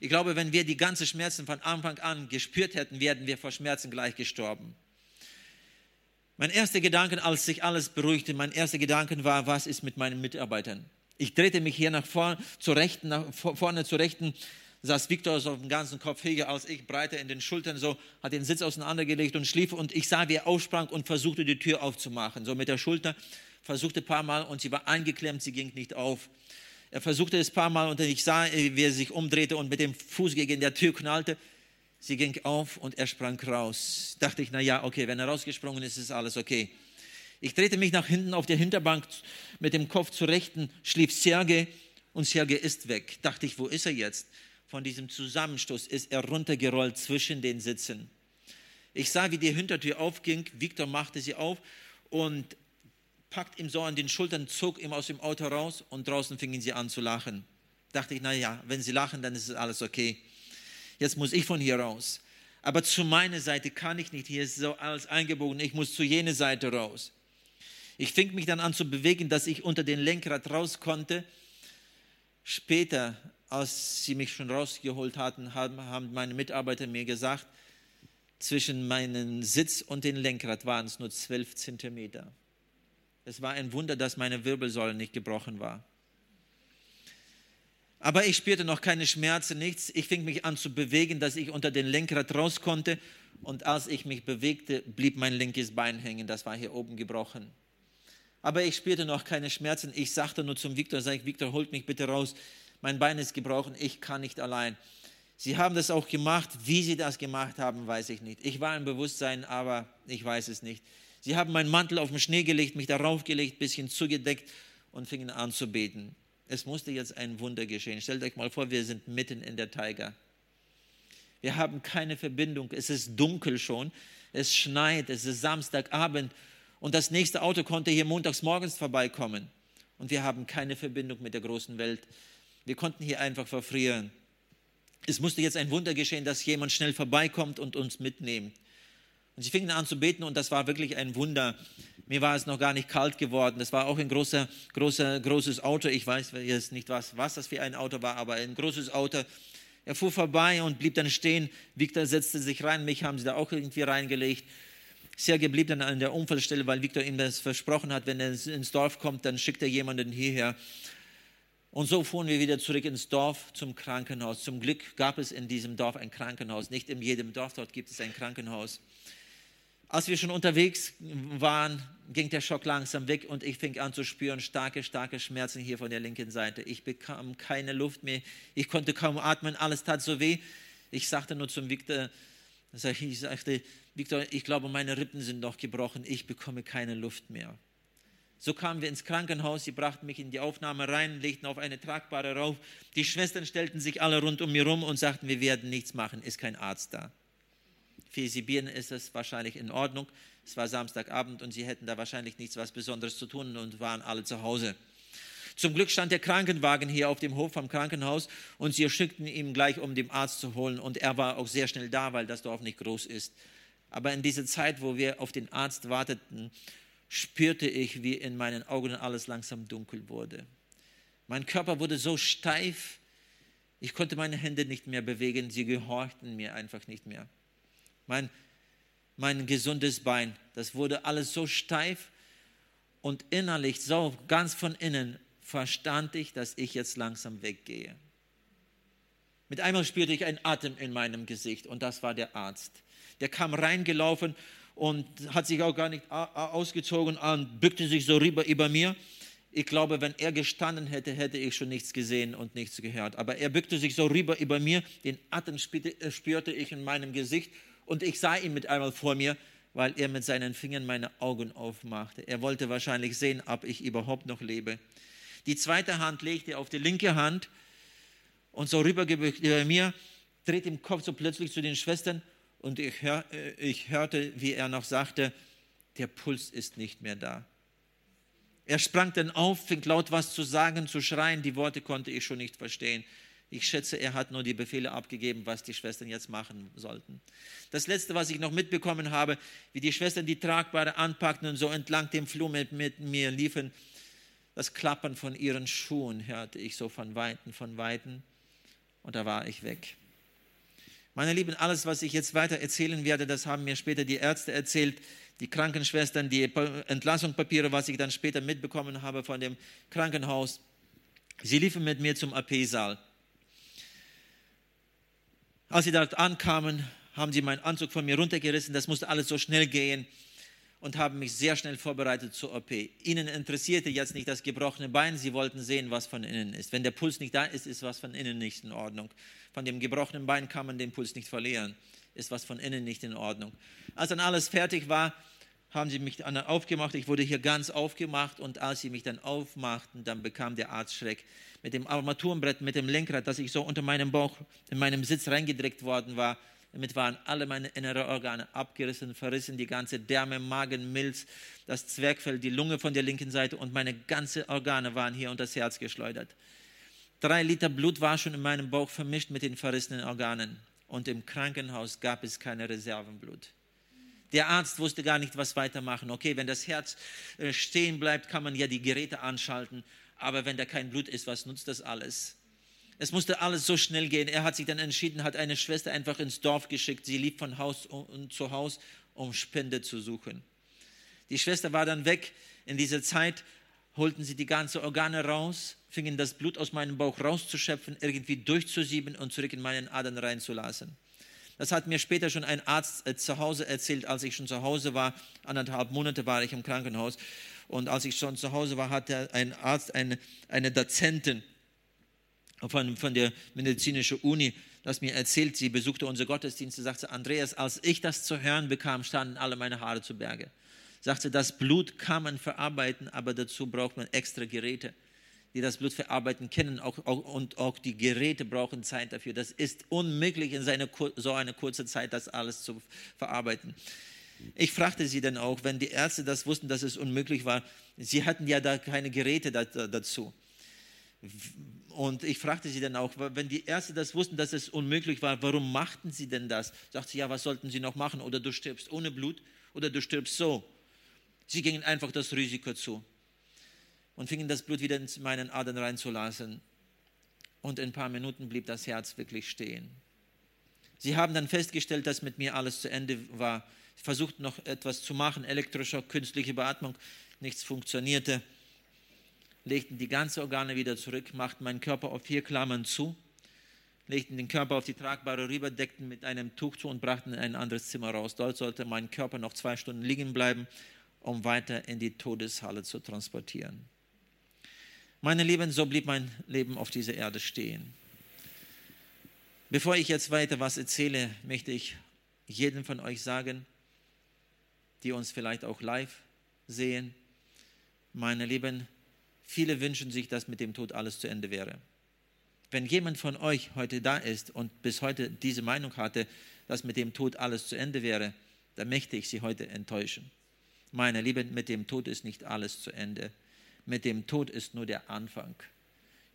Ich glaube, wenn wir die ganzen Schmerzen von Anfang an gespürt hätten, wären wir vor Schmerzen gleich gestorben. Mein erster Gedanke, als sich alles beruhigte, mein erster Gedanke war, was ist mit meinen Mitarbeitern? Ich drehte mich hier nach vorne, zur Rechten, nach vorne zur Rechten, saß Viktor so auf dem ganzen Kopf höher als ich, breiter in den Schultern, so, hat den Sitz auseinandergelegt und schlief und ich sah, wie er aufsprang und versuchte, die Tür aufzumachen, so mit der Schulter, versuchte ein paar Mal und sie war eingeklemmt, sie ging nicht auf. Er versuchte es ein paar Mal und ich sah, wie er sich umdrehte und mit dem Fuß gegen der Tür knallte. Sie ging auf und er sprang raus. Dachte ich, na ja, okay, wenn er rausgesprungen ist, ist alles okay. Ich drehte mich nach hinten auf der Hinterbank mit dem Kopf zur Rechten, schlief Serge und Serge ist weg. Dachte ich, wo ist er jetzt? Von diesem Zusammenstoß ist er runtergerollt zwischen den Sitzen. Ich sah, wie die Hintertür aufging. Victor machte sie auf und packt ihm so an den Schultern, zog ihm aus dem Auto raus und draußen fingen sie an zu lachen. Dachte ich, na ja, wenn sie lachen, dann ist es alles okay jetzt muss ich von hier raus. Aber zu meiner Seite kann ich nicht, hier ist so alles eingebogen, ich muss zu jener Seite raus. Ich fing mich dann an zu bewegen, dass ich unter den Lenkrad raus konnte. Später, als sie mich schon rausgeholt hatten, haben meine Mitarbeiter mir gesagt, zwischen meinem Sitz und dem Lenkrad waren es nur zwölf Zentimeter. Es war ein Wunder, dass meine Wirbelsäule nicht gebrochen war. Aber ich spürte noch keine Schmerzen, nichts. Ich fing mich an zu bewegen, dass ich unter den Lenkrad raus konnte. Und als ich mich bewegte, blieb mein linkes Bein hängen. Das war hier oben gebrochen. Aber ich spürte noch keine Schmerzen. Ich sagte nur zum Viktor, sag ich, Viktor, holt mich bitte raus. Mein Bein ist gebrochen, ich kann nicht allein. Sie haben das auch gemacht. Wie sie das gemacht haben, weiß ich nicht. Ich war im Bewusstsein, aber ich weiß es nicht. Sie haben meinen Mantel auf den Schnee gelegt, mich darauf gelegt, bisschen zugedeckt und fingen an zu beten. Es musste jetzt ein Wunder geschehen. Stellt euch mal vor, wir sind mitten in der Taiga. Wir haben keine Verbindung. Es ist dunkel schon. Es schneit. Es ist Samstagabend. Und das nächste Auto konnte hier montags morgens vorbeikommen. Und wir haben keine Verbindung mit der großen Welt. Wir konnten hier einfach verfrieren. Es musste jetzt ein Wunder geschehen, dass jemand schnell vorbeikommt und uns mitnimmt. Und sie fingen an zu beten und das war wirklich ein Wunder. Mir war es noch gar nicht kalt geworden. Das war auch ein großer, großer, großes Auto. Ich weiß jetzt nicht, was, was das für ein Auto war, aber ein großes Auto. Er fuhr vorbei und blieb dann stehen. Victor setzte sich rein. Mich haben sie da auch irgendwie reingelegt. Sergei blieb dann an der Unfallstelle, weil Victor ihm das versprochen hat, wenn er ins Dorf kommt, dann schickt er jemanden hierher. Und so fuhren wir wieder zurück ins Dorf zum Krankenhaus. Zum Glück gab es in diesem Dorf ein Krankenhaus. Nicht in jedem Dorf dort gibt es ein Krankenhaus. Als wir schon unterwegs waren, ging der Schock langsam weg und ich fing an zu spüren starke, starke Schmerzen hier von der linken Seite. Ich bekam keine Luft mehr. Ich konnte kaum atmen. Alles tat so weh. Ich sagte nur zum Victor, ich sagte, Victor, ich glaube, meine Rippen sind noch gebrochen. Ich bekomme keine Luft mehr. So kamen wir ins Krankenhaus. Sie brachten mich in die Aufnahme rein, legten auf eine tragbare rauf. Die Schwestern stellten sich alle rund um mir rum und sagten, wir werden nichts machen. Ist kein Arzt da. Für Sibirien ist es wahrscheinlich in Ordnung. Es war Samstagabend und sie hätten da wahrscheinlich nichts was Besonderes zu tun und waren alle zu Hause. Zum Glück stand der Krankenwagen hier auf dem Hof vom Krankenhaus und sie schickten ihn gleich, um den Arzt zu holen. Und er war auch sehr schnell da, weil das Dorf nicht groß ist. Aber in dieser Zeit, wo wir auf den Arzt warteten, spürte ich, wie in meinen Augen alles langsam dunkel wurde. Mein Körper wurde so steif, ich konnte meine Hände nicht mehr bewegen, sie gehorchten mir einfach nicht mehr mein, mein gesundes Bein. Das wurde alles so steif und innerlich, so ganz von innen, verstand ich, dass ich jetzt langsam weggehe. Mit einmal spürte ich einen Atem in meinem Gesicht und das war der Arzt. Der kam reingelaufen und hat sich auch gar nicht ausgezogen und bückte sich so rüber über mir. Ich glaube, wenn er gestanden hätte, hätte ich schon nichts gesehen und nichts gehört. Aber er bückte sich so rüber über mir, den Atem spürte ich in meinem Gesicht und ich sah ihn mit einmal vor mir, weil er mit seinen Fingern meine Augen aufmachte. Er wollte wahrscheinlich sehen, ob ich überhaupt noch lebe. Die zweite Hand legte er auf die linke Hand und so rübergebückt über mir, drehte den Kopf so plötzlich zu den Schwestern und ich, hör, äh, ich hörte, wie er noch sagte, der Puls ist nicht mehr da. Er sprang dann auf, fing laut was zu sagen, zu schreien. Die Worte konnte ich schon nicht verstehen. Ich schätze, er hat nur die Befehle abgegeben, was die Schwestern jetzt machen sollten. Das Letzte, was ich noch mitbekommen habe, wie die Schwestern die Tragbare anpackten und so entlang dem Flur mit, mit mir liefen, das Klappern von ihren Schuhen hörte ich so von Weitem, von Weitem und da war ich weg. Meine Lieben, alles, was ich jetzt weiter erzählen werde, das haben mir später die Ärzte erzählt, die Krankenschwestern, die Entlassungspapiere, was ich dann später mitbekommen habe von dem Krankenhaus. Sie liefen mit mir zum AP-Saal. Als sie dort ankamen, haben sie meinen Anzug von mir runtergerissen. Das musste alles so schnell gehen und haben mich sehr schnell vorbereitet zur OP. Ihnen interessierte jetzt nicht das gebrochene Bein, sie wollten sehen, was von innen ist. Wenn der Puls nicht da ist, ist was von innen nicht in Ordnung. Von dem gebrochenen Bein kann man den Puls nicht verlieren, ist was von innen nicht in Ordnung. Als dann alles fertig war, haben sie mich dann aufgemacht. Ich wurde hier ganz aufgemacht und als sie mich dann aufmachten, dann bekam der Arzt Schreck. Mit dem Armaturenbrett, mit dem Lenkrad, das ich so unter meinem Bauch, in meinem Sitz reingedrückt worden war, damit waren alle meine inneren Organe abgerissen, verrissen, die ganze Därme, Magen, Milz, das Zwergfell, die Lunge von der linken Seite und meine ganzen Organe waren hier unter das Herz geschleudert. Drei Liter Blut war schon in meinem Bauch vermischt mit den verrissenen Organen. Und im Krankenhaus gab es keine Reservenblut. Der Arzt wusste gar nicht, was weitermachen. Okay, wenn das Herz äh, stehen bleibt, kann man ja die Geräte anschalten. Aber wenn da kein Blut ist, was nutzt das alles? Es musste alles so schnell gehen. Er hat sich dann entschieden, hat eine Schwester einfach ins Dorf geschickt. Sie lief von Haus zu Haus, um Spende zu suchen. Die Schwester war dann weg. In dieser Zeit holten sie die ganzen Organe raus, fingen das Blut aus meinem Bauch rauszuschöpfen, irgendwie durchzusieben und zurück in meinen Adern reinzulassen. Das hat mir später schon ein Arzt äh, zu Hause erzählt, als ich schon zu Hause war. Anderthalb Monate war ich im Krankenhaus. Und als ich schon zu Hause war, hatte ein Arzt eine, eine Dozentin von, von der medizinischen Uni, das mir erzählt, sie besuchte unsere Gottesdienste, sagte Andreas, als ich das zu hören bekam, standen alle meine Haare zu Berge. Sagte, das Blut kann man verarbeiten, aber dazu braucht man extra Geräte, die das Blut verarbeiten können auch, auch, und auch die Geräte brauchen Zeit dafür. Das ist unmöglich in seine, so einer kurzen Zeit, das alles zu verarbeiten. Ich fragte sie dann auch, wenn die Ärzte das wussten, dass es unmöglich war, sie hatten ja da keine Geräte dazu und ich fragte sie dann auch, wenn die Ärzte das wussten, dass es unmöglich war, warum machten sie denn das? Sagte sie, ja, was sollten sie noch machen? Oder du stirbst ohne Blut oder du stirbst so. Sie gingen einfach das Risiko zu und fingen das Blut wieder in meinen Adern reinzulassen. Und in ein paar Minuten blieb das Herz wirklich stehen. Sie haben dann festgestellt, dass mit mir alles zu Ende war. Versuchten noch etwas zu machen, elektrische, künstliche Beatmung, nichts funktionierte legten die ganzen Organe wieder zurück, machten meinen Körper auf vier Klammern zu, legten den Körper auf die tragbare rüber, deckten mit einem Tuch zu und brachten in ein anderes Zimmer raus. Dort sollte mein Körper noch zwei Stunden liegen bleiben, um weiter in die Todeshalle zu transportieren. Meine Lieben, so blieb mein Leben auf dieser Erde stehen. Bevor ich jetzt weiter was erzähle, möchte ich jedem von euch sagen, die uns vielleicht auch live sehen, meine Lieben, Viele wünschen sich, dass mit dem Tod alles zu Ende wäre. Wenn jemand von euch heute da ist und bis heute diese Meinung hatte, dass mit dem Tod alles zu Ende wäre, dann möchte ich Sie heute enttäuschen. Meine Lieben, mit dem Tod ist nicht alles zu Ende. Mit dem Tod ist nur der Anfang.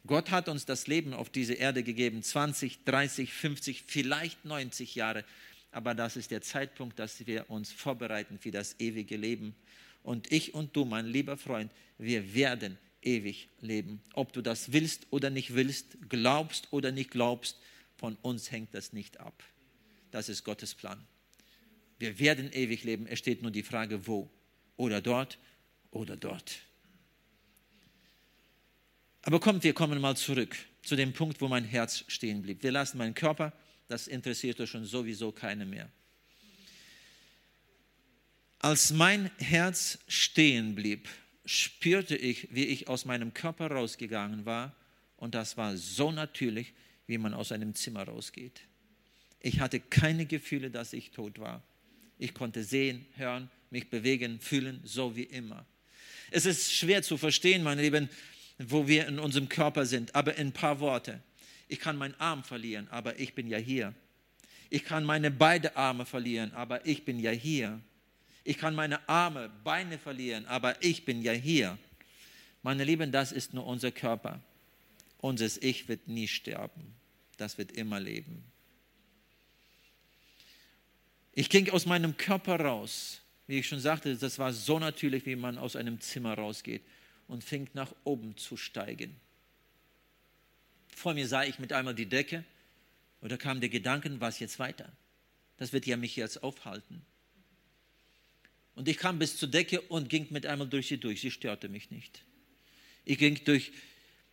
Gott hat uns das Leben auf diese Erde gegeben, 20, 30, 50, vielleicht 90 Jahre. Aber das ist der Zeitpunkt, dass wir uns vorbereiten für das ewige Leben. Und ich und du, mein lieber Freund, wir werden ewig leben. Ob du das willst oder nicht willst, glaubst oder nicht glaubst, von uns hängt das nicht ab. Das ist Gottes Plan. Wir werden ewig leben. Es steht nur die Frage, wo. Oder dort oder dort. Aber kommt, wir kommen mal zurück zu dem Punkt, wo mein Herz stehen blieb. Wir lassen meinen Körper, das interessierte schon sowieso keine mehr. Als mein Herz stehen blieb, spürte ich, wie ich aus meinem Körper rausgegangen war. Und das war so natürlich, wie man aus einem Zimmer rausgeht. Ich hatte keine Gefühle, dass ich tot war. Ich konnte sehen, hören, mich bewegen, fühlen, so wie immer. Es ist schwer zu verstehen, meine Lieben, wo wir in unserem Körper sind, aber in ein paar Worte. Ich kann meinen Arm verlieren, aber ich bin ja hier. Ich kann meine beiden Arme verlieren, aber ich bin ja hier. Ich kann meine Arme, Beine verlieren, aber ich bin ja hier. Meine Lieben, das ist nur unser Körper. Unser Ich wird nie sterben. Das wird immer leben. Ich ging aus meinem Körper raus. Wie ich schon sagte, das war so natürlich, wie man aus einem Zimmer rausgeht und fing nach oben zu steigen. Vor mir sah ich mit einmal die Decke und da kam der Gedanke, was jetzt weiter? Das wird ja mich jetzt aufhalten. Und ich kam bis zur Decke und ging mit einmal durch sie durch. Sie störte mich nicht. Ich ging durch,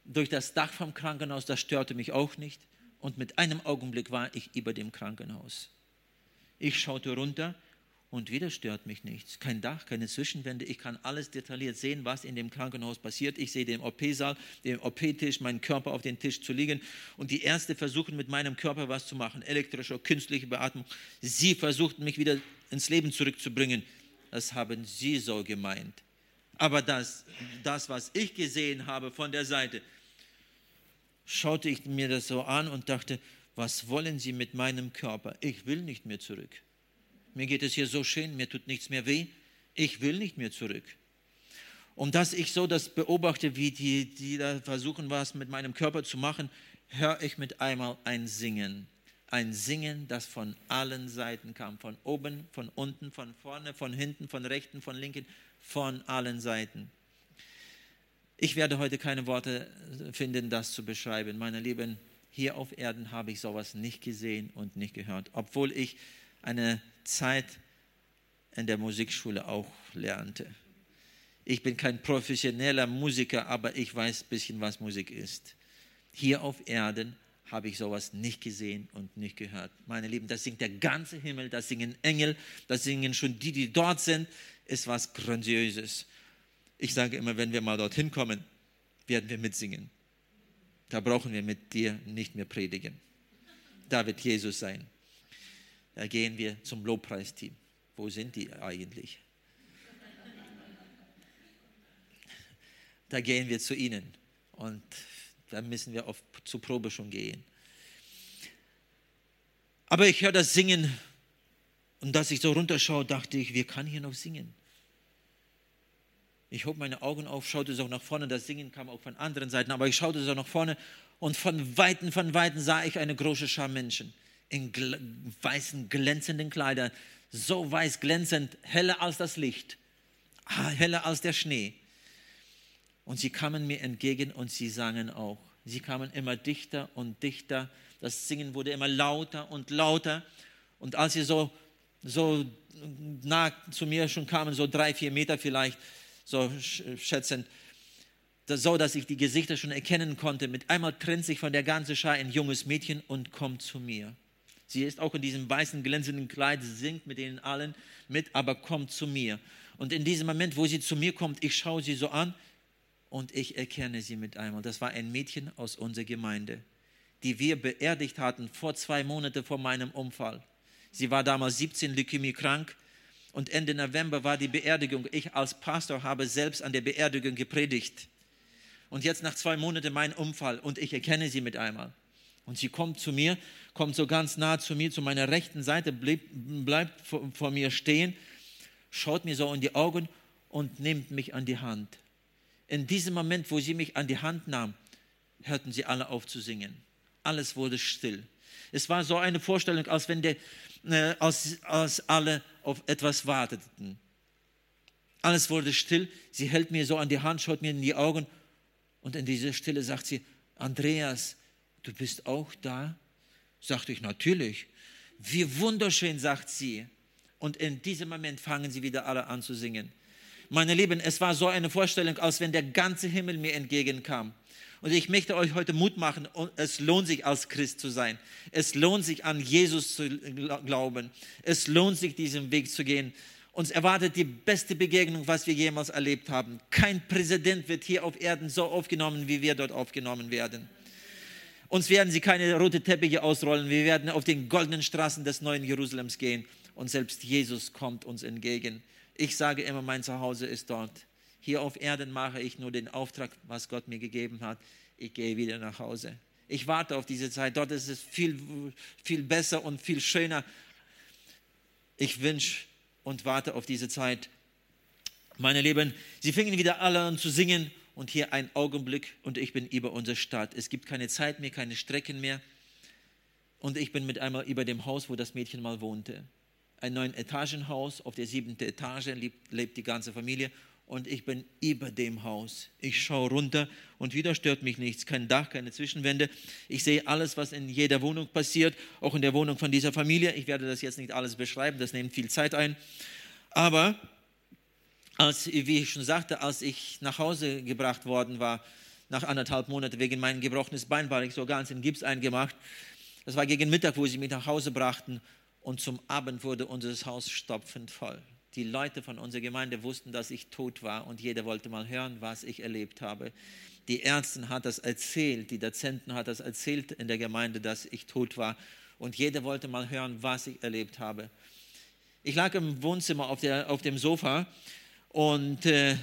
durch das Dach vom Krankenhaus, das störte mich auch nicht. Und mit einem Augenblick war ich über dem Krankenhaus. Ich schaute runter und wieder stört mich nichts. Kein Dach, keine Zwischenwände. Ich kann alles detailliert sehen, was in dem Krankenhaus passiert. Ich sehe den OP-Saal, den OP-Tisch, meinen Körper auf den Tisch zu liegen. Und die Ärzte versuchen mit meinem Körper was zu machen. Elektrische, künstliche Beatmung. Sie versuchten mich wieder ins Leben zurückzubringen. Das haben sie so gemeint. Aber das, das, was ich gesehen habe von der Seite, schaute ich mir das so an und dachte, was wollen Sie mit meinem Körper? Ich will nicht mehr zurück. Mir geht es hier so schön, mir tut nichts mehr weh. Ich will nicht mehr zurück. Und dass ich so das beobachte, wie die, die da versuchen, was mit meinem Körper zu machen, höre ich mit einmal ein Singen. Ein Singen, das von allen Seiten kam. Von oben, von unten, von vorne, von hinten, von rechten, von linken, von allen Seiten. Ich werde heute keine Worte finden, das zu beschreiben. Meine Lieben, hier auf Erden habe ich sowas nicht gesehen und nicht gehört, obwohl ich eine Zeit in der Musikschule auch lernte. Ich bin kein professioneller Musiker, aber ich weiß ein bisschen, was Musik ist. Hier auf Erden habe ich sowas nicht gesehen und nicht gehört. Meine Lieben, das singt der ganze Himmel, das singen Engel, das singen schon die, die dort sind. Ist was Grandioses. Ich sage immer, wenn wir mal dorthin kommen, werden wir mitsingen. Da brauchen wir mit dir nicht mehr predigen. Da wird Jesus sein. Da gehen wir zum Lobpreisteam. Wo sind die eigentlich? Da gehen wir zu ihnen und da müssen wir auf, zur Probe schon gehen. Aber ich höre das Singen und dass ich so runterschaue, dachte ich, wer kann hier noch singen? Ich hob meine Augen auf, schaute so nach vorne, das Singen kam auch von anderen Seiten, aber ich schaute so nach vorne und von Weitem, von Weitem sah ich eine große Schar Menschen in gl weißen, glänzenden Kleidern, so weiß glänzend, heller als das Licht, heller als der Schnee. Und sie kamen mir entgegen und sie sangen auch. Sie kamen immer dichter und dichter. Das Singen wurde immer lauter und lauter. Und als sie so, so nah zu mir schon kamen, so drei, vier Meter vielleicht, so schätzend, so dass ich die Gesichter schon erkennen konnte, mit einmal trennt sich von der ganzen Schar ein junges Mädchen und kommt zu mir. Sie ist auch in diesem weißen, glänzenden Kleid, singt mit ihnen allen mit, aber kommt zu mir. Und in diesem Moment, wo sie zu mir kommt, ich schaue sie so an und ich erkenne sie mit einmal. Das war ein Mädchen aus unserer Gemeinde, die wir beerdigt hatten vor zwei Monaten vor meinem Unfall. Sie war damals 17, Leukämie krank und Ende November war die Beerdigung. Ich als Pastor habe selbst an der Beerdigung gepredigt. Und jetzt nach zwei Monaten mein Unfall und ich erkenne sie mit einmal. Und sie kommt zu mir, kommt so ganz nah zu mir, zu meiner rechten Seite, bleib, bleibt vor, vor mir stehen, schaut mir so in die Augen und nimmt mich an die Hand in diesem Moment, wo sie mich an die Hand nahm, hörten sie alle auf zu singen. Alles wurde still. Es war so eine Vorstellung, als wenn der, äh, als, als alle auf etwas warteten. Alles wurde still. Sie hält mir so an die Hand, schaut mir in die Augen und in dieser Stille sagt sie, Andreas, du bist auch da? Sagte ich, natürlich. Wie wunderschön, sagt sie. Und in diesem Moment fangen sie wieder alle an zu singen. Meine Lieben, es war so eine Vorstellung, als wenn der ganze Himmel mir entgegenkam. Und ich möchte euch heute Mut machen, es lohnt sich als Christ zu sein. Es lohnt sich an Jesus zu glauben. Es lohnt sich diesen Weg zu gehen. Uns erwartet die beste Begegnung, was wir jemals erlebt haben. Kein Präsident wird hier auf Erden so aufgenommen, wie wir dort aufgenommen werden. Uns werden sie keine rote Teppiche ausrollen. Wir werden auf den goldenen Straßen des neuen Jerusalems gehen. Und selbst Jesus kommt uns entgegen. Ich sage immer, mein Zuhause ist dort. Hier auf Erden mache ich nur den Auftrag, was Gott mir gegeben hat. Ich gehe wieder nach Hause. Ich warte auf diese Zeit. Dort ist es viel, viel besser und viel schöner. Ich wünsche und warte auf diese Zeit. Meine Lieben, sie fingen wieder alle an zu singen und hier ein Augenblick und ich bin über unsere Stadt. Es gibt keine Zeit mehr, keine Strecken mehr. Und ich bin mit einmal über dem Haus, wo das Mädchen mal wohnte ein neun Etagenhaus. Auf der siebten Etage lebt, lebt die ganze Familie und ich bin über dem Haus. Ich schaue runter und wieder stört mich nichts. Kein Dach, keine Zwischenwände. Ich sehe alles, was in jeder Wohnung passiert, auch in der Wohnung von dieser Familie. Ich werde das jetzt nicht alles beschreiben, das nimmt viel Zeit ein. Aber als, wie ich schon sagte, als ich nach Hause gebracht worden war, nach anderthalb Monaten wegen meinem gebrochenes Bein, war ich so ganz in Gips eingemacht. Das war gegen Mittag, wo sie mich nach Hause brachten und zum Abend wurde unser Haus stopfend voll. Die Leute von unserer Gemeinde wussten, dass ich tot war und jeder wollte mal hören, was ich erlebt habe. Die Ärzte hat das erzählt, die Dozenten hat das erzählt in der Gemeinde, dass ich tot war und jeder wollte mal hören, was ich erlebt habe. Ich lag im Wohnzimmer auf, der, auf dem Sofa und äh,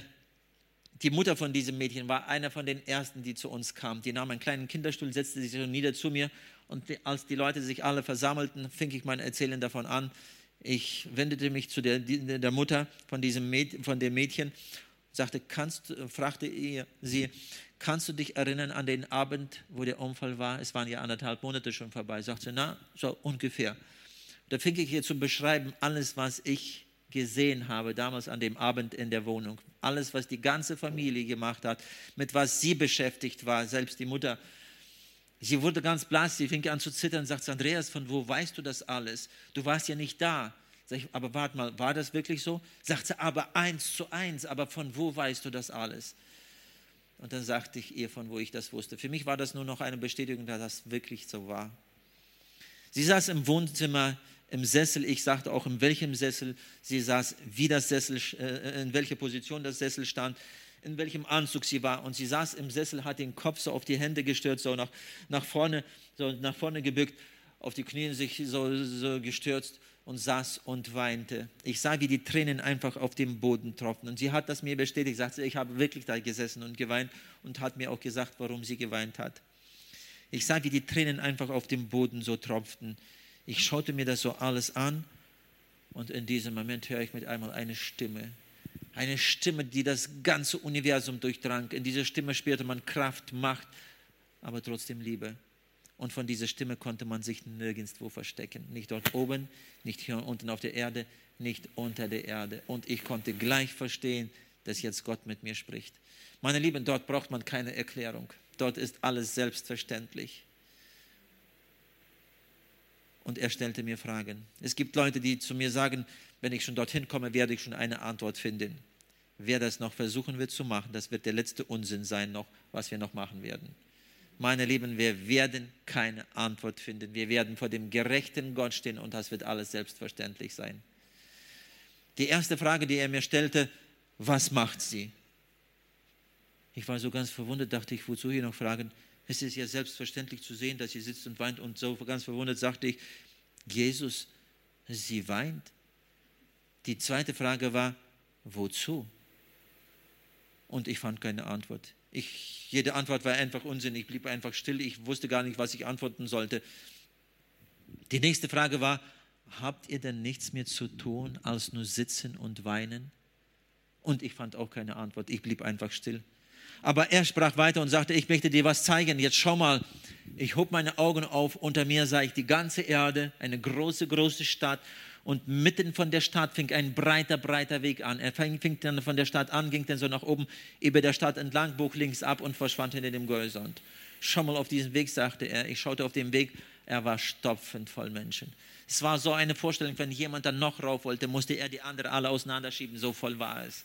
die Mutter von diesem Mädchen war einer von den ersten, die zu uns kam. Die nahm einen kleinen Kinderstuhl, setzte sich nieder zu mir und als die Leute sich alle versammelten, fing ich mein Erzählen davon an. Ich wendete mich zu der, der Mutter von, diesem Mädchen, von dem Mädchen, sagte, kannst, fragte ihr, sie, kannst du dich erinnern an den Abend, wo der Unfall war? Es waren ja anderthalb Monate schon vorbei. Sagte, na, so ungefähr. Da fing ich hier zu beschreiben, alles, was ich gesehen habe, damals an dem Abend in der Wohnung. Alles, was die ganze Familie gemacht hat, mit was sie beschäftigt war, selbst die Mutter. Sie wurde ganz blass, sie fing an zu zittern und sagte, Andreas, von wo weißt du das alles? Du warst ja nicht da. Sag ich, aber warte mal, war das wirklich so? Sagt sie, aber eins zu eins, aber von wo weißt du das alles? Und dann sagte ich ihr, von wo ich das wusste. Für mich war das nur noch eine Bestätigung, dass das wirklich so war. Sie saß im Wohnzimmer im Sessel. Ich sagte auch, in welchem Sessel sie saß, wie das Sessel, äh, in welcher Position das Sessel stand, in welchem Anzug sie war. Und sie saß im Sessel, hat den Kopf so auf die Hände gestürzt, so nach, nach, vorne, so nach vorne gebückt, auf die Knie sich so, so gestürzt und saß und weinte. Ich sah, wie die Tränen einfach auf dem Boden tropften. Und sie hat das mir bestätigt, sagte, ich habe wirklich da gesessen und geweint und hat mir auch gesagt, warum sie geweint hat. Ich sah, wie die Tränen einfach auf dem Boden so tropften. Ich schaute mir das so alles an und in diesem Moment höre ich mit einmal eine Stimme. Eine Stimme, die das ganze Universum durchdrang. In dieser Stimme spürte man Kraft, Macht, aber trotzdem Liebe. Und von dieser Stimme konnte man sich nirgendwo verstecken. Nicht dort oben, nicht hier unten auf der Erde, nicht unter der Erde. Und ich konnte gleich verstehen, dass jetzt Gott mit mir spricht. Meine Lieben, dort braucht man keine Erklärung. Dort ist alles selbstverständlich. Und er stellte mir Fragen. Es gibt Leute, die zu mir sagen, wenn ich schon dorthin komme, werde ich schon eine Antwort finden. Wer das noch versuchen wird zu machen, das wird der letzte Unsinn sein noch, was wir noch machen werden meine Lieben, wir werden keine Antwort finden. Wir werden vor dem gerechten Gott stehen und das wird alles selbstverständlich sein. Die erste Frage, die er mir stellte, was macht sie? Ich war so ganz verwundert, dachte ich, wozu hier noch fragen? Es ist ja selbstverständlich zu sehen, dass sie sitzt und weint und so ganz verwundert sagte ich, Jesus, sie weint. Die zweite Frage war, wozu? Und ich fand keine Antwort. Ich, jede Antwort war einfach Unsinn. Ich blieb einfach still. Ich wusste gar nicht, was ich antworten sollte. Die nächste Frage war, habt ihr denn nichts mehr zu tun, als nur sitzen und weinen? Und ich fand auch keine Antwort. Ich blieb einfach still. Aber er sprach weiter und sagte, ich möchte dir was zeigen. Jetzt schau mal. Ich hob meine Augen auf. Unter mir sah ich die ganze Erde, eine große, große Stadt und mitten von der Stadt fing ein breiter, breiter Weg an. Er fing, fing dann von der Stadt an, ging dann so nach oben über der Stadt entlang, bog links ab und verschwand hinter dem Horizont. Schau mal auf diesen Weg, sagte er. Ich schaute auf den Weg, er war stopfend voll Menschen. Es war so eine Vorstellung, wenn jemand dann noch rauf wollte, musste er die anderen alle auseinanderschieben, so voll war es.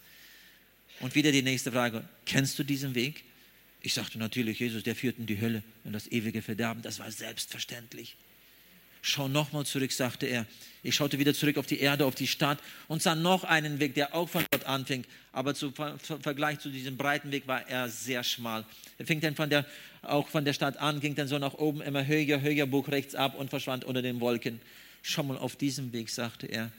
Und wieder die nächste Frage, kennst du diesen Weg? Ich sagte natürlich, Jesus, der führt in die Hölle, in das ewige Verderben, das war selbstverständlich. Schau nochmal zurück, sagte er. Ich schaute wieder zurück auf die Erde, auf die Stadt und sah noch einen Weg, der auch von dort anfing. Aber zum Vergleich zu diesem breiten Weg war er sehr schmal. Er fing dann von der, auch von der Stadt an, ging dann so nach oben, immer höher, höher, bog rechts ab und verschwand unter den Wolken. Schau mal auf diesem Weg, sagte er.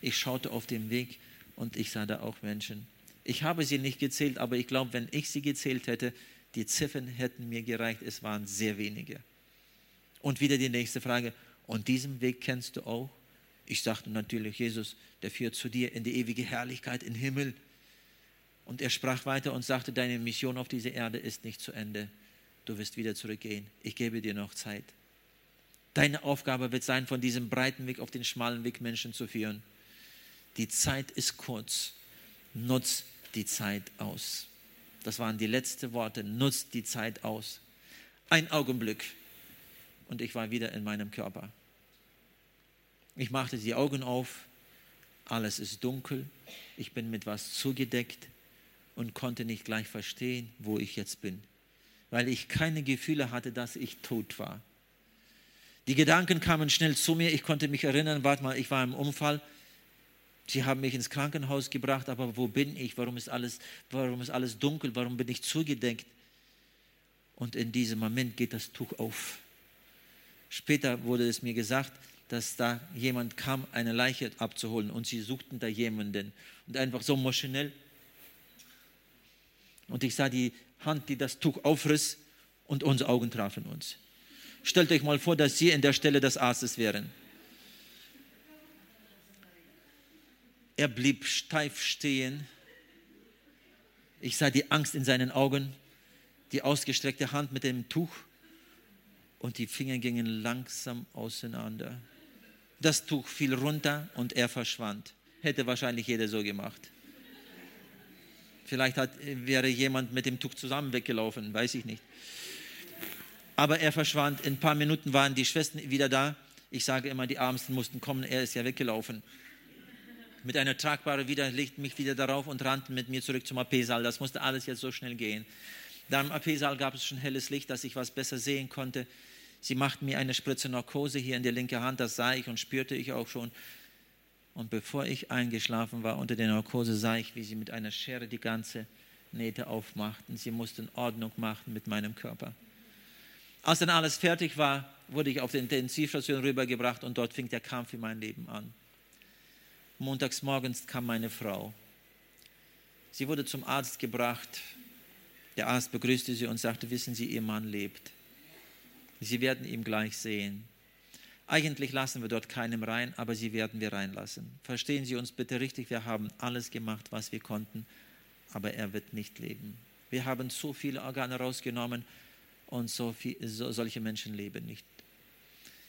Ich schaute auf den Weg und ich sah da auch Menschen. Ich habe sie nicht gezählt, aber ich glaube, wenn ich sie gezählt hätte, die Ziffern hätten mir gereicht. Es waren sehr wenige. Und wieder die nächste Frage. Und diesen Weg kennst du auch? Ich sagte natürlich, Jesus, der führt zu dir in die ewige Herrlichkeit, in den Himmel. Und er sprach weiter und sagte, deine Mission auf dieser Erde ist nicht zu Ende. Du wirst wieder zurückgehen. Ich gebe dir noch Zeit. Deine Aufgabe wird sein, von diesem breiten Weg auf den schmalen Weg Menschen zu führen. Die Zeit ist kurz. Nutz die Zeit aus. Das waren die letzten Worte. Nutz die Zeit aus. Ein Augenblick und ich war wieder in meinem Körper. Ich machte die Augen auf, Alles ist dunkel. Ich bin mit was zugedeckt und konnte nicht gleich verstehen, wo ich jetzt bin, weil ich keine Gefühle hatte, dass ich tot war. Die Gedanken kamen schnell zu mir. Ich konnte mich erinnern, warte mal, ich war im Unfall. Sie haben mich ins Krankenhaus gebracht, aber wo bin ich? Warum ist alles, warum ist alles dunkel? Warum bin ich zugedeckt? Und in diesem Moment geht das Tuch auf. Später wurde es mir gesagt, dass da jemand kam, eine Leiche abzuholen und sie suchten da jemanden. Und einfach so maschinell. Und ich sah die Hand, die das Tuch aufriss und unsere Augen trafen uns. Stellt euch mal vor, dass Sie in der Stelle des Arztes wären. Er blieb steif stehen. Ich sah die Angst in seinen Augen, die ausgestreckte Hand mit dem Tuch und die Finger gingen langsam auseinander. Das Tuch fiel runter und er verschwand. Hätte wahrscheinlich jeder so gemacht. Vielleicht hat, wäre jemand mit dem Tuch zusammen weggelaufen, weiß ich nicht. Aber er verschwand. In ein paar Minuten waren die Schwestern wieder da. Ich sage immer, die Ärmsten mussten kommen. Er ist ja weggelaufen. Mit einer tragbaren wieder, legten mich wieder darauf und rannten mit mir zurück zum AP-Saal. Das musste alles jetzt so schnell gehen. Da im AP-Saal gab es schon helles Licht, dass ich was besser sehen konnte. Sie machten mir eine Spritze Narkose hier in die linke Hand, das sah ich und spürte ich auch schon. Und bevor ich eingeschlafen war unter der Narkose, sah ich, wie sie mit einer Schere die ganze Nähte aufmachten. Sie mussten Ordnung machen mit meinem Körper. Als dann alles fertig war, wurde ich auf die Intensivstation rübergebracht und dort fing der Kampf in mein Leben an. Montags morgens kam meine Frau. Sie wurde zum Arzt gebracht. Der Arzt begrüßte sie und sagte, wissen Sie, Ihr Mann lebt. Sie werden ihn gleich sehen. Eigentlich lassen wir dort keinem rein, aber sie werden wir reinlassen. Verstehen Sie uns bitte richtig, wir haben alles gemacht, was wir konnten, aber er wird nicht leben. Wir haben so viele Organe rausgenommen und so viel, so, solche Menschen leben nicht.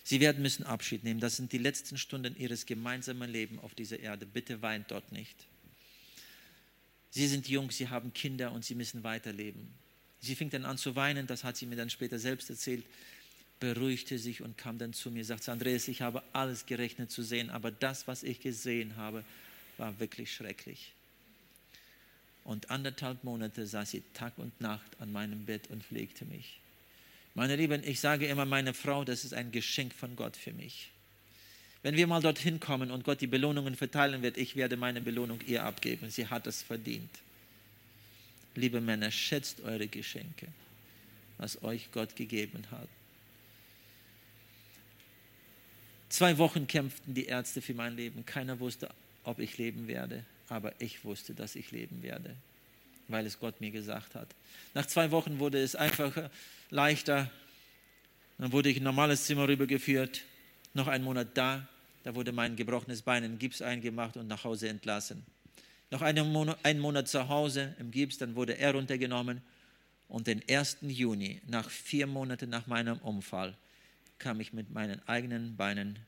Sie werden müssen Abschied nehmen. Das sind die letzten Stunden ihres gemeinsamen Lebens auf dieser Erde. Bitte weint dort nicht. Sie sind jung, sie haben Kinder und sie müssen weiterleben. Sie fing dann an zu weinen, das hat sie mir dann später selbst erzählt beruhigte sich und kam dann zu mir, sagte, Andreas, ich habe alles gerechnet zu sehen, aber das, was ich gesehen habe, war wirklich schrecklich. Und anderthalb Monate saß sie Tag und Nacht an meinem Bett und pflegte mich. Meine Lieben, ich sage immer meine Frau, das ist ein Geschenk von Gott für mich. Wenn wir mal dorthin kommen und Gott die Belohnungen verteilen wird, ich werde meine Belohnung ihr abgeben. Sie hat es verdient. Liebe Männer, schätzt eure Geschenke, was euch Gott gegeben hat. Zwei Wochen kämpften die Ärzte für mein Leben. Keiner wusste, ob ich leben werde, aber ich wusste, dass ich leben werde, weil es Gott mir gesagt hat. Nach zwei Wochen wurde es einfach leichter. Dann wurde ich in ein normales Zimmer rübergeführt. Noch einen Monat da. Da wurde mein gebrochenes Bein in Gips eingemacht und nach Hause entlassen. Noch einen Monat, einen Monat zu Hause im Gips, dann wurde er runtergenommen. Und den 1. Juni, nach vier Monaten nach meinem Unfall, kam ich mit meinen eigenen Beinen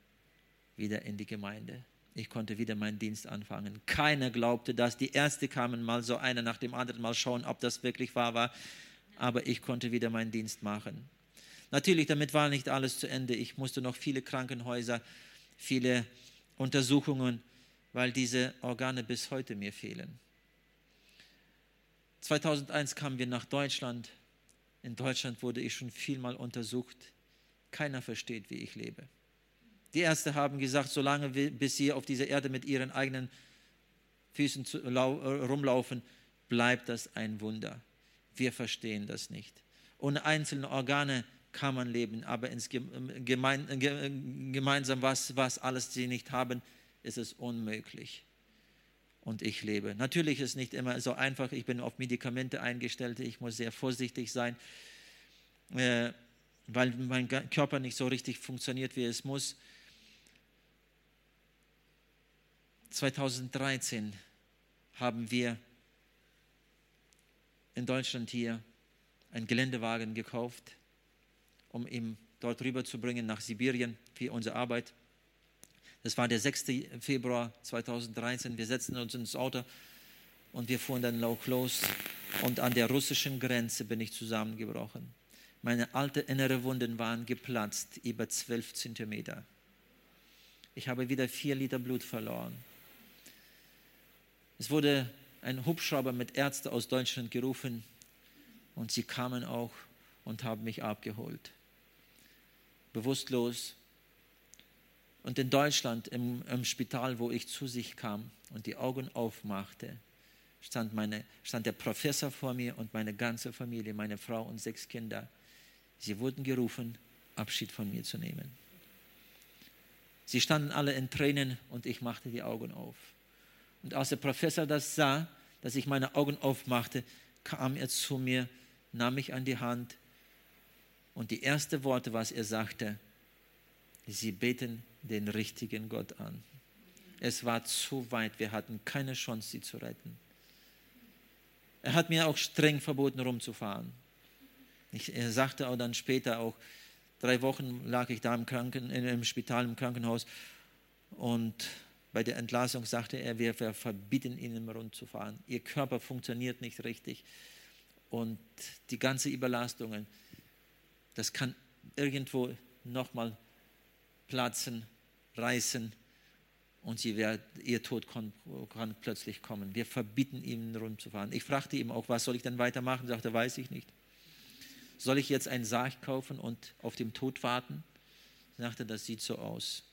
wieder in die Gemeinde. Ich konnte wieder meinen Dienst anfangen. Keiner glaubte das. Die Ärzte kamen mal so einer nach dem anderen mal schauen, ob das wirklich wahr war. Aber ich konnte wieder meinen Dienst machen. Natürlich, damit war nicht alles zu Ende. Ich musste noch viele Krankenhäuser, viele Untersuchungen, weil diese Organe bis heute mir fehlen. 2001 kamen wir nach Deutschland. In Deutschland wurde ich schon vielmal untersucht. Keiner versteht, wie ich lebe. Die Ärzte haben gesagt, solange bis sie auf dieser Erde mit ihren eigenen Füßen zu, rumlaufen, bleibt das ein Wunder. Wir verstehen das nicht. Ohne einzelne Organe kann man leben, aber ins gemein, gemeinsam, was, was alles sie nicht haben, ist es unmöglich. Und ich lebe. Natürlich ist es nicht immer so einfach. Ich bin auf Medikamente eingestellt. Ich muss sehr vorsichtig sein. Äh, weil mein Körper nicht so richtig funktioniert, wie es muss. 2013 haben wir in Deutschland hier einen Geländewagen gekauft, um ihn dort rüber zu bringen nach Sibirien für unsere Arbeit. Das war der 6. Februar 2013. Wir setzten uns ins Auto und wir fuhren dann los. Und an der russischen Grenze bin ich zusammengebrochen. Meine alte innere Wunden waren geplatzt, über zwölf Zentimeter. Ich habe wieder vier Liter Blut verloren. Es wurde ein Hubschrauber mit Ärzten aus Deutschland gerufen und sie kamen auch und haben mich abgeholt. Bewusstlos. Und in Deutschland, im, im Spital, wo ich zu sich kam und die Augen aufmachte, stand, meine, stand der Professor vor mir und meine ganze Familie, meine Frau und sechs Kinder. Sie wurden gerufen, Abschied von mir zu nehmen. Sie standen alle in Tränen und ich machte die Augen auf. Und als der Professor das sah, dass ich meine Augen aufmachte, kam er zu mir, nahm mich an die Hand und die ersten Worte, was er sagte, sie beten den richtigen Gott an. Es war zu weit, wir hatten keine Chance, sie zu retten. Er hat mir auch streng verboten, rumzufahren. Ich, er sagte auch dann später auch, drei Wochen lag ich da im, Kranken, im Spital, im Krankenhaus und bei der Entlassung sagte er, wir, wir verbieten Ihnen rumzufahren. Ihr Körper funktioniert nicht richtig und die ganze Überlastungen, das kann irgendwo nochmal platzen, reißen und wird, ihr Tod kann, kann, plötzlich kommen. Wir verbieten ihnen rumzufahren. Ich fragte ihm auch, was soll ich denn weitermachen? Er sagte, weiß ich nicht. Soll ich jetzt einen Sarg kaufen und auf den Tod warten? Er sagte, das sieht so aus.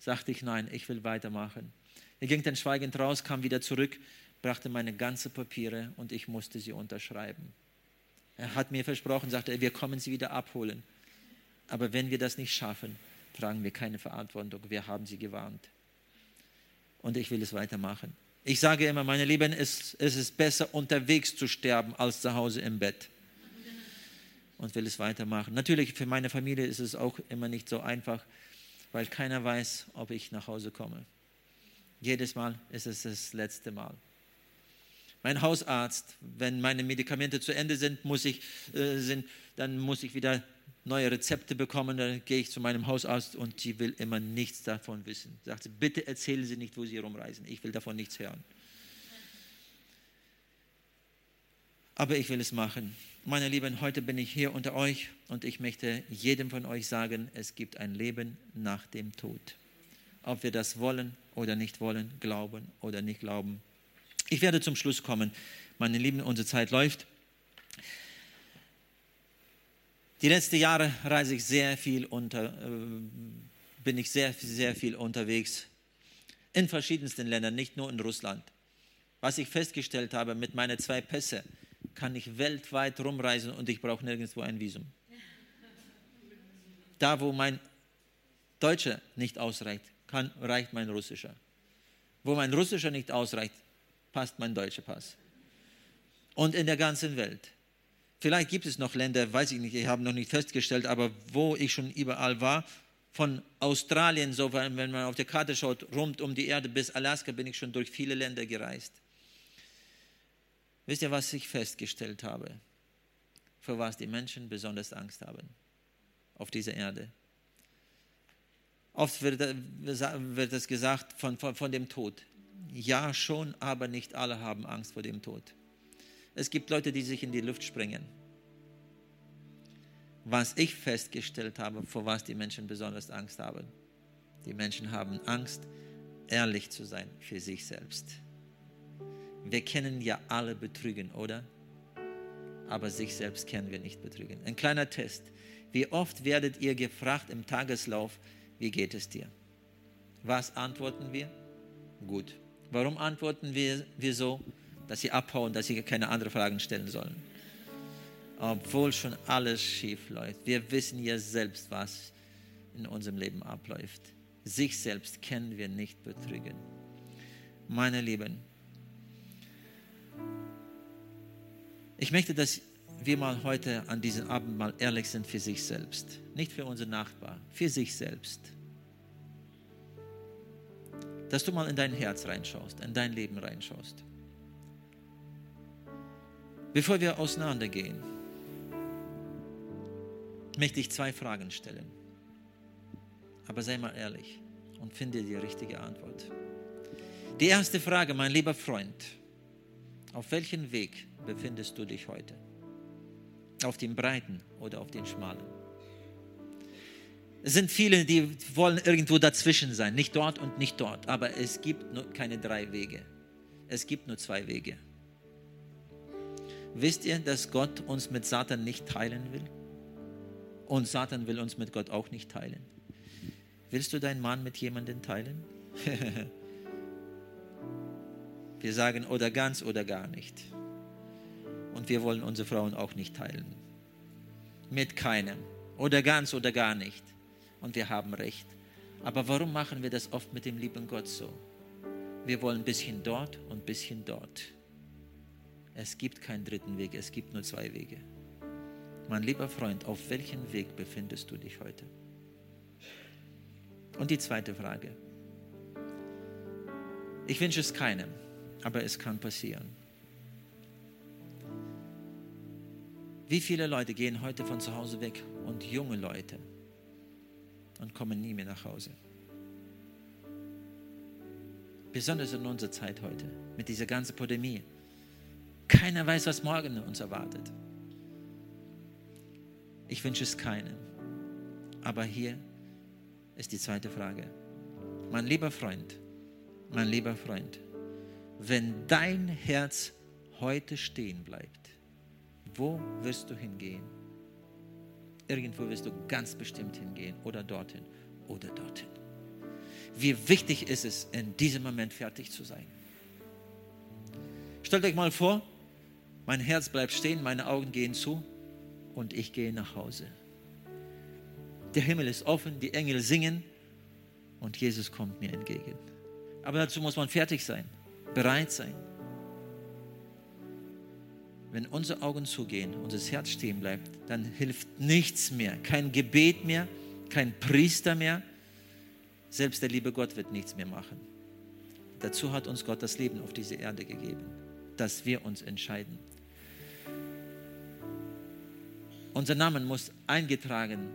Sagte ich, nein, ich will weitermachen. Er ging dann schweigend raus, kam wieder zurück, brachte meine ganzen Papiere und ich musste sie unterschreiben. Er hat mir versprochen, sagte wir kommen sie wieder abholen. Aber wenn wir das nicht schaffen, tragen wir keine Verantwortung. Wir haben sie gewarnt und ich will es weitermachen. Ich sage immer, meine Lieben, es, es ist besser unterwegs zu sterben als zu Hause im Bett. Und will es weitermachen. Natürlich, für meine Familie ist es auch immer nicht so einfach, weil keiner weiß, ob ich nach Hause komme. Jedes Mal ist es das letzte Mal. Mein Hausarzt, wenn meine Medikamente zu Ende sind, muss ich, äh, sind dann muss ich wieder neue Rezepte bekommen, dann gehe ich zu meinem Hausarzt und sie will immer nichts davon wissen. Sagt sie, bitte erzählen Sie nicht, wo Sie rumreisen. Ich will davon nichts hören. Aber ich will es machen. Meine Lieben, heute bin ich hier unter euch und ich möchte jedem von euch sagen, es gibt ein Leben nach dem Tod. Ob wir das wollen oder nicht wollen, glauben oder nicht glauben. Ich werde zum Schluss kommen. Meine Lieben, unsere Zeit läuft. Die letzten Jahre reise ich sehr viel unter, äh, bin ich sehr, sehr viel unterwegs in verschiedensten Ländern, nicht nur in Russland. Was ich festgestellt habe mit meinen zwei Pässe, kann ich weltweit rumreisen und ich brauche nirgendwo ein Visum. Da, wo mein Deutscher nicht ausreicht, kann, reicht mein Russischer. Wo mein Russischer nicht ausreicht, passt mein deutscher Pass. Und in der ganzen Welt. Vielleicht gibt es noch Länder, weiß ich nicht, ich habe noch nicht festgestellt, aber wo ich schon überall war, von Australien, so wenn man auf der Karte schaut, rund um die Erde bis Alaska, bin ich schon durch viele Länder gereist. Wisst ihr, was ich festgestellt habe? Für was die Menschen besonders Angst haben auf dieser Erde. Oft wird, wird es gesagt von, von, von dem Tod. Ja, schon, aber nicht alle haben Angst vor dem Tod. Es gibt Leute, die sich in die Luft springen. Was ich festgestellt habe, vor was die Menschen besonders Angst haben. Die Menschen haben Angst, ehrlich zu sein für sich selbst. Wir kennen ja alle betrügen, oder? Aber sich selbst kennen wir nicht betrügen. Ein kleiner Test. Wie oft werdet ihr gefragt im Tageslauf, wie geht es dir? Was antworten wir? Gut. Warum antworten wir, wir so? dass sie abhauen, dass sie keine anderen Fragen stellen sollen. Obwohl schon alles schief läuft. Wir wissen ja selbst, was in unserem Leben abläuft. Sich selbst können wir nicht betrügen. Meine Lieben, ich möchte, dass wir mal heute an diesem Abend mal ehrlich sind für sich selbst. Nicht für unsere Nachbar, für sich selbst. Dass du mal in dein Herz reinschaust, in dein Leben reinschaust. Bevor wir auseinandergehen, möchte ich zwei Fragen stellen. Aber sei mal ehrlich und finde die richtige Antwort. Die erste Frage, mein lieber Freund, auf welchem Weg befindest du dich heute? Auf dem breiten oder auf dem schmalen? Es sind viele, die wollen irgendwo dazwischen sein, nicht dort und nicht dort, aber es gibt keine drei Wege. Es gibt nur zwei Wege. Wisst ihr, dass Gott uns mit Satan nicht teilen will? Und Satan will uns mit Gott auch nicht teilen. Willst du deinen Mann mit jemandem teilen? wir sagen oder ganz oder gar nicht. Und wir wollen unsere Frauen auch nicht teilen. Mit keinem. Oder ganz oder gar nicht. Und wir haben recht. Aber warum machen wir das oft mit dem lieben Gott so? Wir wollen ein bisschen dort und ein bisschen dort. Es gibt keinen dritten Weg, es gibt nur zwei Wege. Mein lieber Freund, auf welchem Weg befindest du dich heute? Und die zweite Frage. Ich wünsche es keinem, aber es kann passieren. Wie viele Leute gehen heute von zu Hause weg und junge Leute und kommen nie mehr nach Hause? Besonders in unserer Zeit heute, mit dieser ganzen Pandemie. Keiner weiß, was morgen uns erwartet. Ich wünsche es keinen. Aber hier ist die zweite Frage. Mein lieber Freund, mein lieber Freund, wenn dein Herz heute stehen bleibt, wo wirst du hingehen? Irgendwo wirst du ganz bestimmt hingehen oder dorthin oder dorthin. Wie wichtig ist es, in diesem Moment fertig zu sein? Stellt euch mal vor, mein Herz bleibt stehen, meine Augen gehen zu und ich gehe nach Hause. Der Himmel ist offen, die Engel singen und Jesus kommt mir entgegen. Aber dazu muss man fertig sein, bereit sein. Wenn unsere Augen zugehen, unser Herz stehen bleibt, dann hilft nichts mehr, kein Gebet mehr, kein Priester mehr. Selbst der liebe Gott wird nichts mehr machen. Dazu hat uns Gott das Leben auf diese Erde gegeben, dass wir uns entscheiden. Unser Name muss eingetragen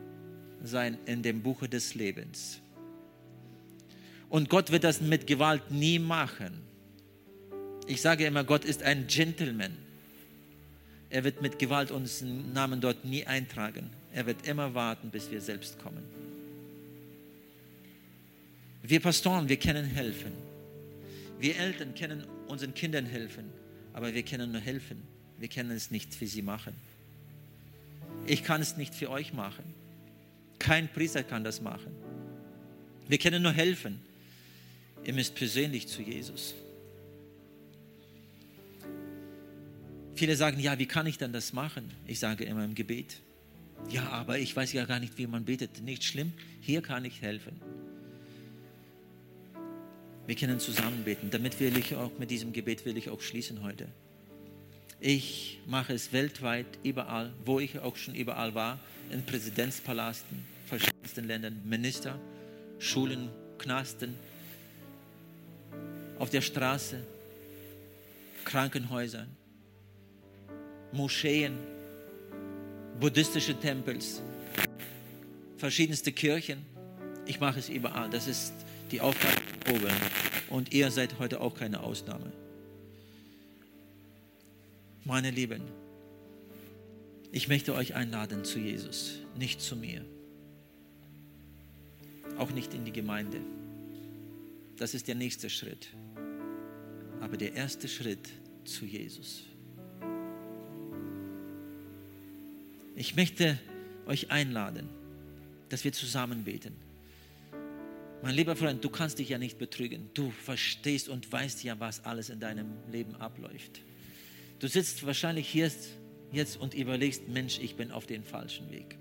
sein in dem Buche des Lebens. Und Gott wird das mit Gewalt nie machen. Ich sage immer, Gott ist ein Gentleman. Er wird mit Gewalt unseren Namen dort nie eintragen. Er wird immer warten, bis wir selbst kommen. Wir Pastoren, wir können helfen. Wir Eltern können unseren Kindern helfen, aber wir können nur helfen. Wir können es nicht für sie machen. Ich kann es nicht für euch machen. Kein Priester kann das machen. Wir können nur helfen. Ihr müsst persönlich zu Jesus. Viele sagen, ja, wie kann ich dann das machen? Ich sage immer im Gebet. Ja, aber ich weiß ja gar nicht, wie man betet. Nicht schlimm, hier kann ich helfen. Wir können zusammen beten. Damit will ich auch, mit diesem Gebet will ich auch schließen heute. Ich mache es weltweit, überall, wo ich auch schon überall war, in Präsidentspalasten, verschiedensten Ländern, Minister, Schulen, Knasten, auf der Straße, Krankenhäusern, Moscheen, buddhistische Tempels, verschiedenste Kirchen. Ich mache es überall. Das ist die Aufgabe oben. Und ihr seid heute auch keine Ausnahme. Meine Lieben, ich möchte euch einladen zu Jesus, nicht zu mir. Auch nicht in die Gemeinde. Das ist der nächste Schritt. Aber der erste Schritt zu Jesus. Ich möchte euch einladen, dass wir zusammen beten. Mein lieber Freund, du kannst dich ja nicht betrügen. Du verstehst und weißt ja, was alles in deinem Leben abläuft. Du sitzt wahrscheinlich hier jetzt und überlegst, Mensch, ich bin auf dem falschen Weg.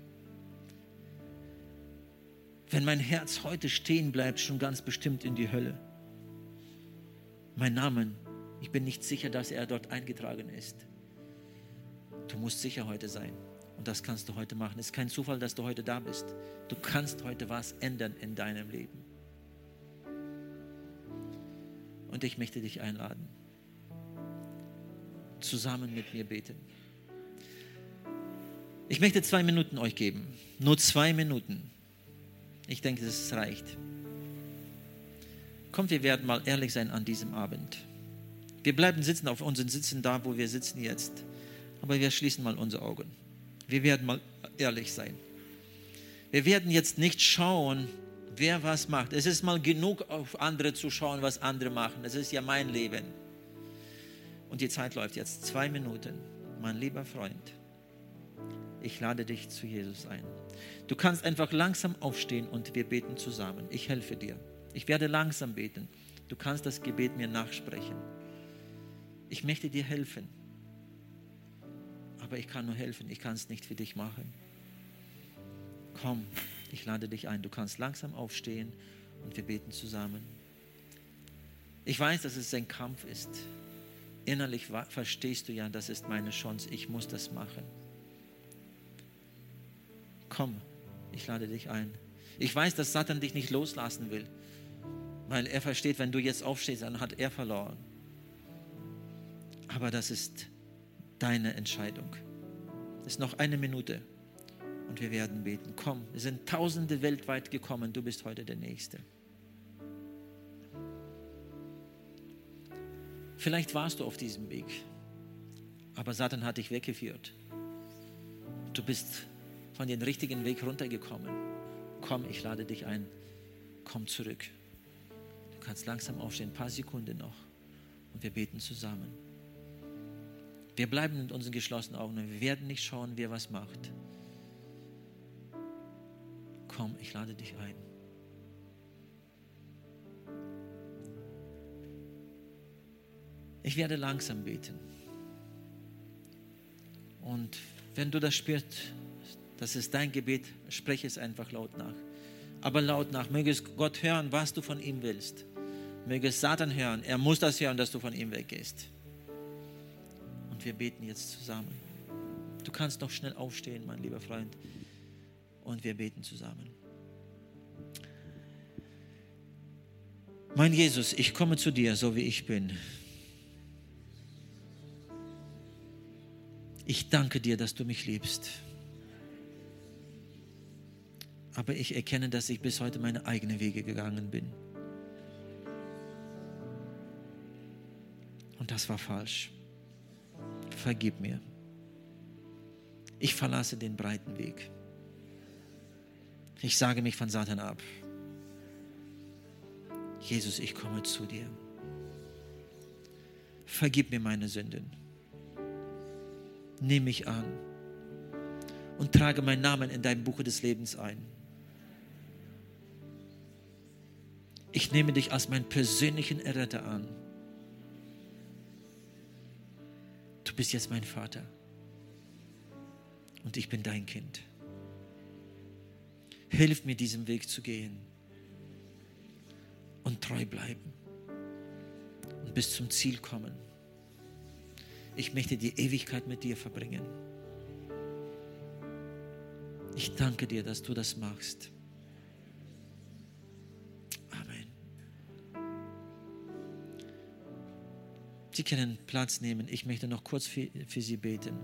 Wenn mein Herz heute stehen bleibt, schon ganz bestimmt in die Hölle. Mein Name, ich bin nicht sicher, dass er dort eingetragen ist. Du musst sicher heute sein. Und das kannst du heute machen. Es ist kein Zufall, dass du heute da bist. Du kannst heute was ändern in deinem Leben. Und ich möchte dich einladen zusammen mit mir beten. Ich möchte zwei Minuten euch geben. Nur zwei Minuten. Ich denke, das reicht. Kommt, wir werden mal ehrlich sein an diesem Abend. Wir bleiben sitzen auf unseren Sitzen da, wo wir sitzen jetzt. Aber wir schließen mal unsere Augen. Wir werden mal ehrlich sein. Wir werden jetzt nicht schauen, wer was macht. Es ist mal genug auf andere zu schauen, was andere machen. Es ist ja mein Leben. Und die Zeit läuft jetzt zwei Minuten. Mein lieber Freund, ich lade dich zu Jesus ein. Du kannst einfach langsam aufstehen und wir beten zusammen. Ich helfe dir. Ich werde langsam beten. Du kannst das Gebet mir nachsprechen. Ich möchte dir helfen. Aber ich kann nur helfen. Ich kann es nicht für dich machen. Komm, ich lade dich ein. Du kannst langsam aufstehen und wir beten zusammen. Ich weiß, dass es ein Kampf ist. Innerlich verstehst du ja, das ist meine Chance. Ich muss das machen. Komm, ich lade dich ein. Ich weiß, dass Satan dich nicht loslassen will, weil er versteht, wenn du jetzt aufstehst, dann hat er verloren. Aber das ist deine Entscheidung. Es ist noch eine Minute und wir werden beten. Komm, es sind Tausende weltweit gekommen, du bist heute der Nächste. Vielleicht warst du auf diesem Weg, aber Satan hat dich weggeführt. Du bist von dem richtigen Weg runtergekommen. Komm, ich lade dich ein. Komm zurück. Du kannst langsam aufstehen, ein paar Sekunden noch. Und wir beten zusammen. Wir bleiben mit unseren geschlossenen Augen und wir werden nicht schauen, wer was macht. Komm, ich lade dich ein. Ich werde langsam beten. Und wenn du das spürst, das ist dein Gebet, spreche es einfach laut nach. Aber laut nach, möge es Gott hören, was du von ihm willst. Möge Satan hören, er muss das hören, dass du von ihm weggehst. Und wir beten jetzt zusammen. Du kannst noch schnell aufstehen, mein lieber Freund. Und wir beten zusammen. Mein Jesus, ich komme zu dir, so wie ich bin. Ich danke dir, dass du mich liebst. Aber ich erkenne, dass ich bis heute meine eigenen Wege gegangen bin. Und das war falsch. Vergib mir. Ich verlasse den breiten Weg. Ich sage mich von Satan ab. Jesus, ich komme zu dir. Vergib mir meine Sünden. Nimm mich an und trage meinen Namen in dein Buch des Lebens ein. Ich nehme dich als meinen persönlichen Erretter an. Du bist jetzt mein Vater und ich bin dein Kind. Hilf mir, diesen Weg zu gehen und treu bleiben und bis zum Ziel kommen. Ich möchte die Ewigkeit mit dir verbringen. Ich danke dir, dass du das machst. Sie können Platz nehmen. Ich möchte noch kurz für, für Sie beten.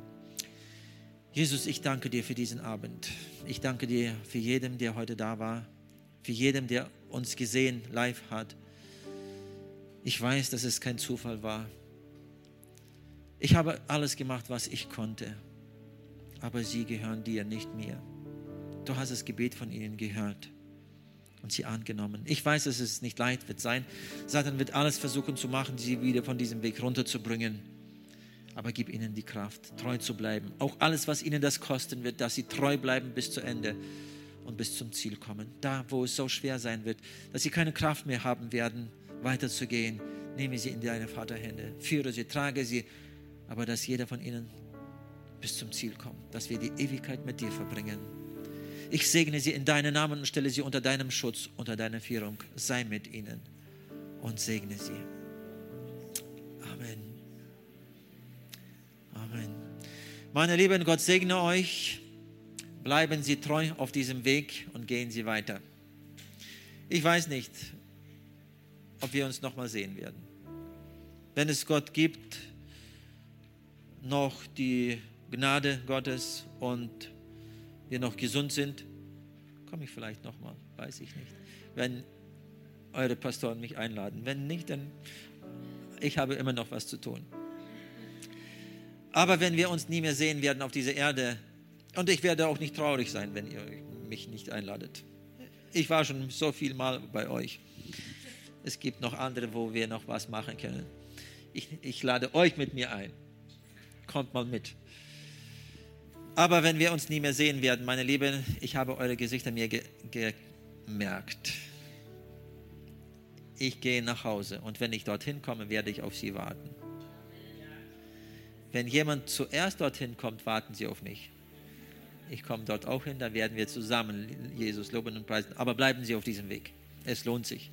Jesus, ich danke dir für diesen Abend. Ich danke dir für jeden, der heute da war, für jeden, der uns gesehen live hat. Ich weiß, dass es kein Zufall war. Ich habe alles gemacht, was ich konnte, aber sie gehören dir, nicht mir. Du hast das Gebet von ihnen gehört und sie angenommen. Ich weiß, dass es nicht leicht wird sein. Satan wird alles versuchen zu machen, sie wieder von diesem Weg runterzubringen. Aber gib ihnen die Kraft, treu zu bleiben. Auch alles, was ihnen das kosten wird, dass sie treu bleiben bis zu Ende und bis zum Ziel kommen. Da, wo es so schwer sein wird, dass sie keine Kraft mehr haben werden, weiterzugehen, nehme sie in deine Vaterhände, führe sie, trage sie, aber dass jeder von ihnen bis zum Ziel kommt, dass wir die Ewigkeit mit dir verbringen. Ich segne sie in deinen Namen und stelle sie unter deinem Schutz, unter deiner Führung. Sei mit ihnen und segne sie. Amen. Amen. Meine Lieben, Gott segne euch. Bleiben Sie treu auf diesem Weg und gehen Sie weiter. Ich weiß nicht, ob wir uns nochmal sehen werden. Wenn es Gott gibt, noch die Gnade Gottes und wir noch gesund sind, komme ich vielleicht nochmal, weiß ich nicht. Wenn eure Pastoren mich einladen. Wenn nicht, dann ich habe immer noch was zu tun. Aber wenn wir uns nie mehr sehen werden auf dieser Erde, und ich werde auch nicht traurig sein, wenn ihr mich nicht einladet. Ich war schon so viel mal bei euch. Es gibt noch andere, wo wir noch was machen können. Ich, ich lade euch mit mir ein. Kommt mal mit. Aber wenn wir uns nie mehr sehen werden, meine Lieben, ich habe eure Gesichter mir ge gemerkt. Ich gehe nach Hause und wenn ich dorthin komme, werde ich auf sie warten. Wenn jemand zuerst dorthin kommt, warten sie auf mich. Ich komme dort auch hin, dann werden wir zusammen Jesus loben und preisen. Aber bleiben Sie auf diesem Weg. Es lohnt sich.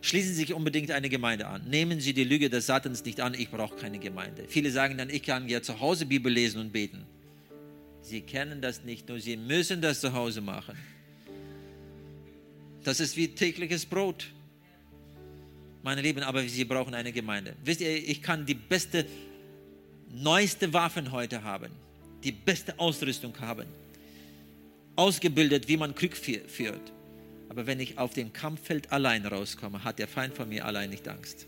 Schließen Sie sich unbedingt eine Gemeinde an. Nehmen Sie die Lüge des Satans nicht an, ich brauche keine Gemeinde. Viele sagen dann, ich kann ja zu Hause Bibel lesen und beten. Sie kennen das nicht, nur Sie müssen das zu Hause machen. Das ist wie tägliches Brot. Meine Lieben, aber Sie brauchen eine Gemeinde. Wisst ihr, ich kann die beste, neueste Waffen heute haben, die beste Ausrüstung haben, ausgebildet, wie man Krieg führt. Aber wenn ich auf dem Kampffeld allein rauskomme, hat der Feind von mir allein nicht Angst.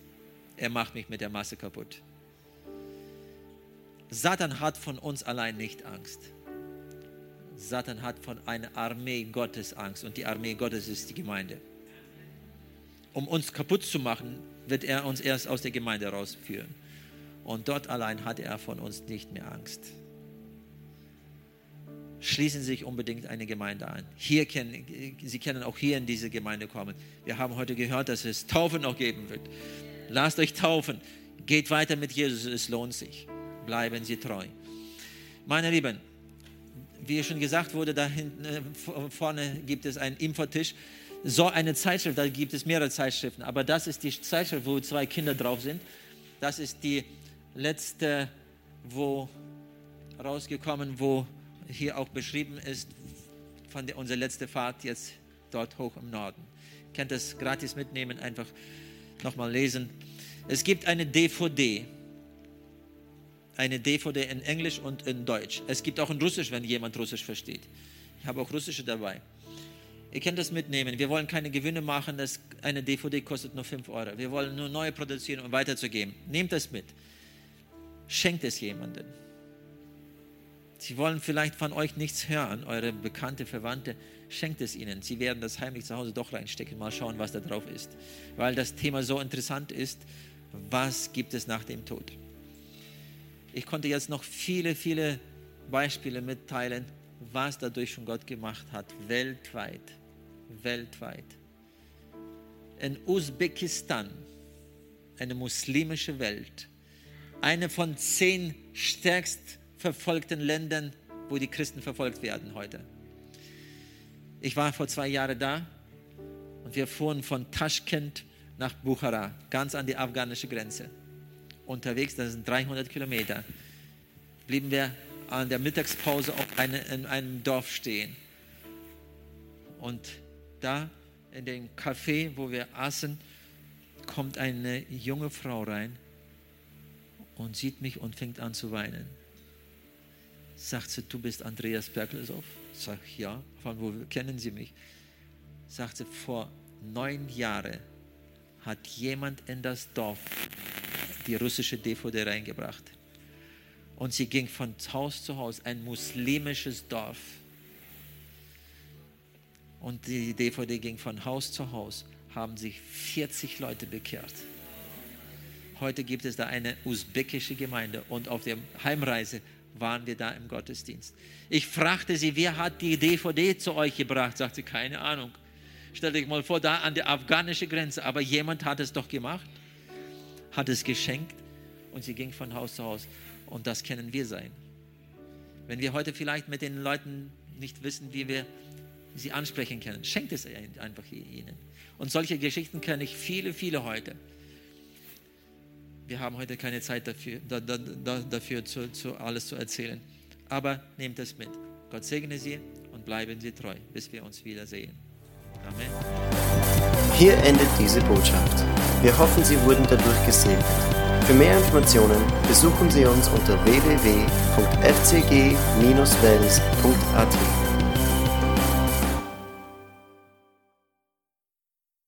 Er macht mich mit der Masse kaputt. Satan hat von uns allein nicht Angst. Satan hat von einer Armee Gottes Angst und die Armee Gottes ist die Gemeinde. Um uns kaputt zu machen, wird er uns erst aus der Gemeinde rausführen. Und dort allein hat er von uns nicht mehr Angst schließen Sie sich unbedingt eine Gemeinde an. Hier kennen, Sie können auch hier in diese Gemeinde kommen. Wir haben heute gehört, dass es Taufen noch geben wird. Lasst euch taufen. Geht weiter mit Jesus, es lohnt sich. Bleiben Sie treu. Meine Lieben, wie schon gesagt wurde, da hinten äh, vorne gibt es einen Infotisch. So eine Zeitschrift, da gibt es mehrere Zeitschriften, aber das ist die Zeitschrift, wo zwei Kinder drauf sind. Das ist die letzte, wo rausgekommen, wo hier auch beschrieben ist von der, unserer letzten Fahrt jetzt dort hoch im Norden. Ihr könnt das gratis mitnehmen, einfach nochmal lesen. Es gibt eine DVD, eine DVD in Englisch und in Deutsch. Es gibt auch in Russisch, wenn jemand Russisch versteht. Ich habe auch Russische dabei. Ihr könnt das mitnehmen. Wir wollen keine Gewinne machen. Das, eine DVD kostet nur 5 Euro. Wir wollen nur neue produzieren, um weiterzugeben. Nehmt das mit. Schenkt es jemandem. Sie wollen vielleicht von euch nichts hören, eure bekannte Verwandte, schenkt es ihnen. Sie werden das heimlich zu Hause doch reinstecken, mal schauen, was da drauf ist. Weil das Thema so interessant ist, was gibt es nach dem Tod? Ich konnte jetzt noch viele, viele Beispiele mitteilen, was dadurch schon Gott gemacht hat, weltweit, weltweit. In Usbekistan, eine muslimische Welt, eine von zehn stärksten verfolgten Ländern, wo die Christen verfolgt werden heute. Ich war vor zwei Jahren da und wir fuhren von Taschkent nach Bukhara, ganz an die afghanische Grenze. Unterwegs, das sind 300 Kilometer, blieben wir an der Mittagspause eine, in einem Dorf stehen. Und da in dem Café, wo wir aßen, kommt eine junge Frau rein und sieht mich und fängt an zu weinen. Sagt sie, du bist Andreas Berkelsow? Sag ich, ja. Von wo kennen Sie mich? Sagt sie, vor neun Jahren hat jemand in das Dorf die russische DVD reingebracht. Und sie ging von Haus zu Haus, ein muslimisches Dorf. Und die DVD ging von Haus zu Haus, haben sich 40 Leute bekehrt. Heute gibt es da eine usbekische Gemeinde und auf der Heimreise waren wir da im Gottesdienst. Ich fragte sie, wer hat die DVD zu euch gebracht? Sagt sie, keine Ahnung. Stell dich mal vor, da an der afghanischen Grenze. Aber jemand hat es doch gemacht, hat es geschenkt und sie ging von Haus zu Haus. Und das kennen wir sein. Wenn wir heute vielleicht mit den Leuten nicht wissen, wie wir sie ansprechen können, schenkt es einfach ihnen. Und solche Geschichten kenne ich viele, viele heute wir haben heute keine Zeit dafür, da, da, da, dafür zu, zu alles zu erzählen. Aber nehmt es mit. Gott segne Sie und bleiben Sie treu, bis wir uns wiedersehen. Amen. Hier endet diese Botschaft. Wir hoffen, Sie wurden dadurch gesegnet. Für mehr Informationen besuchen Sie uns unter www.fcg-wells.at.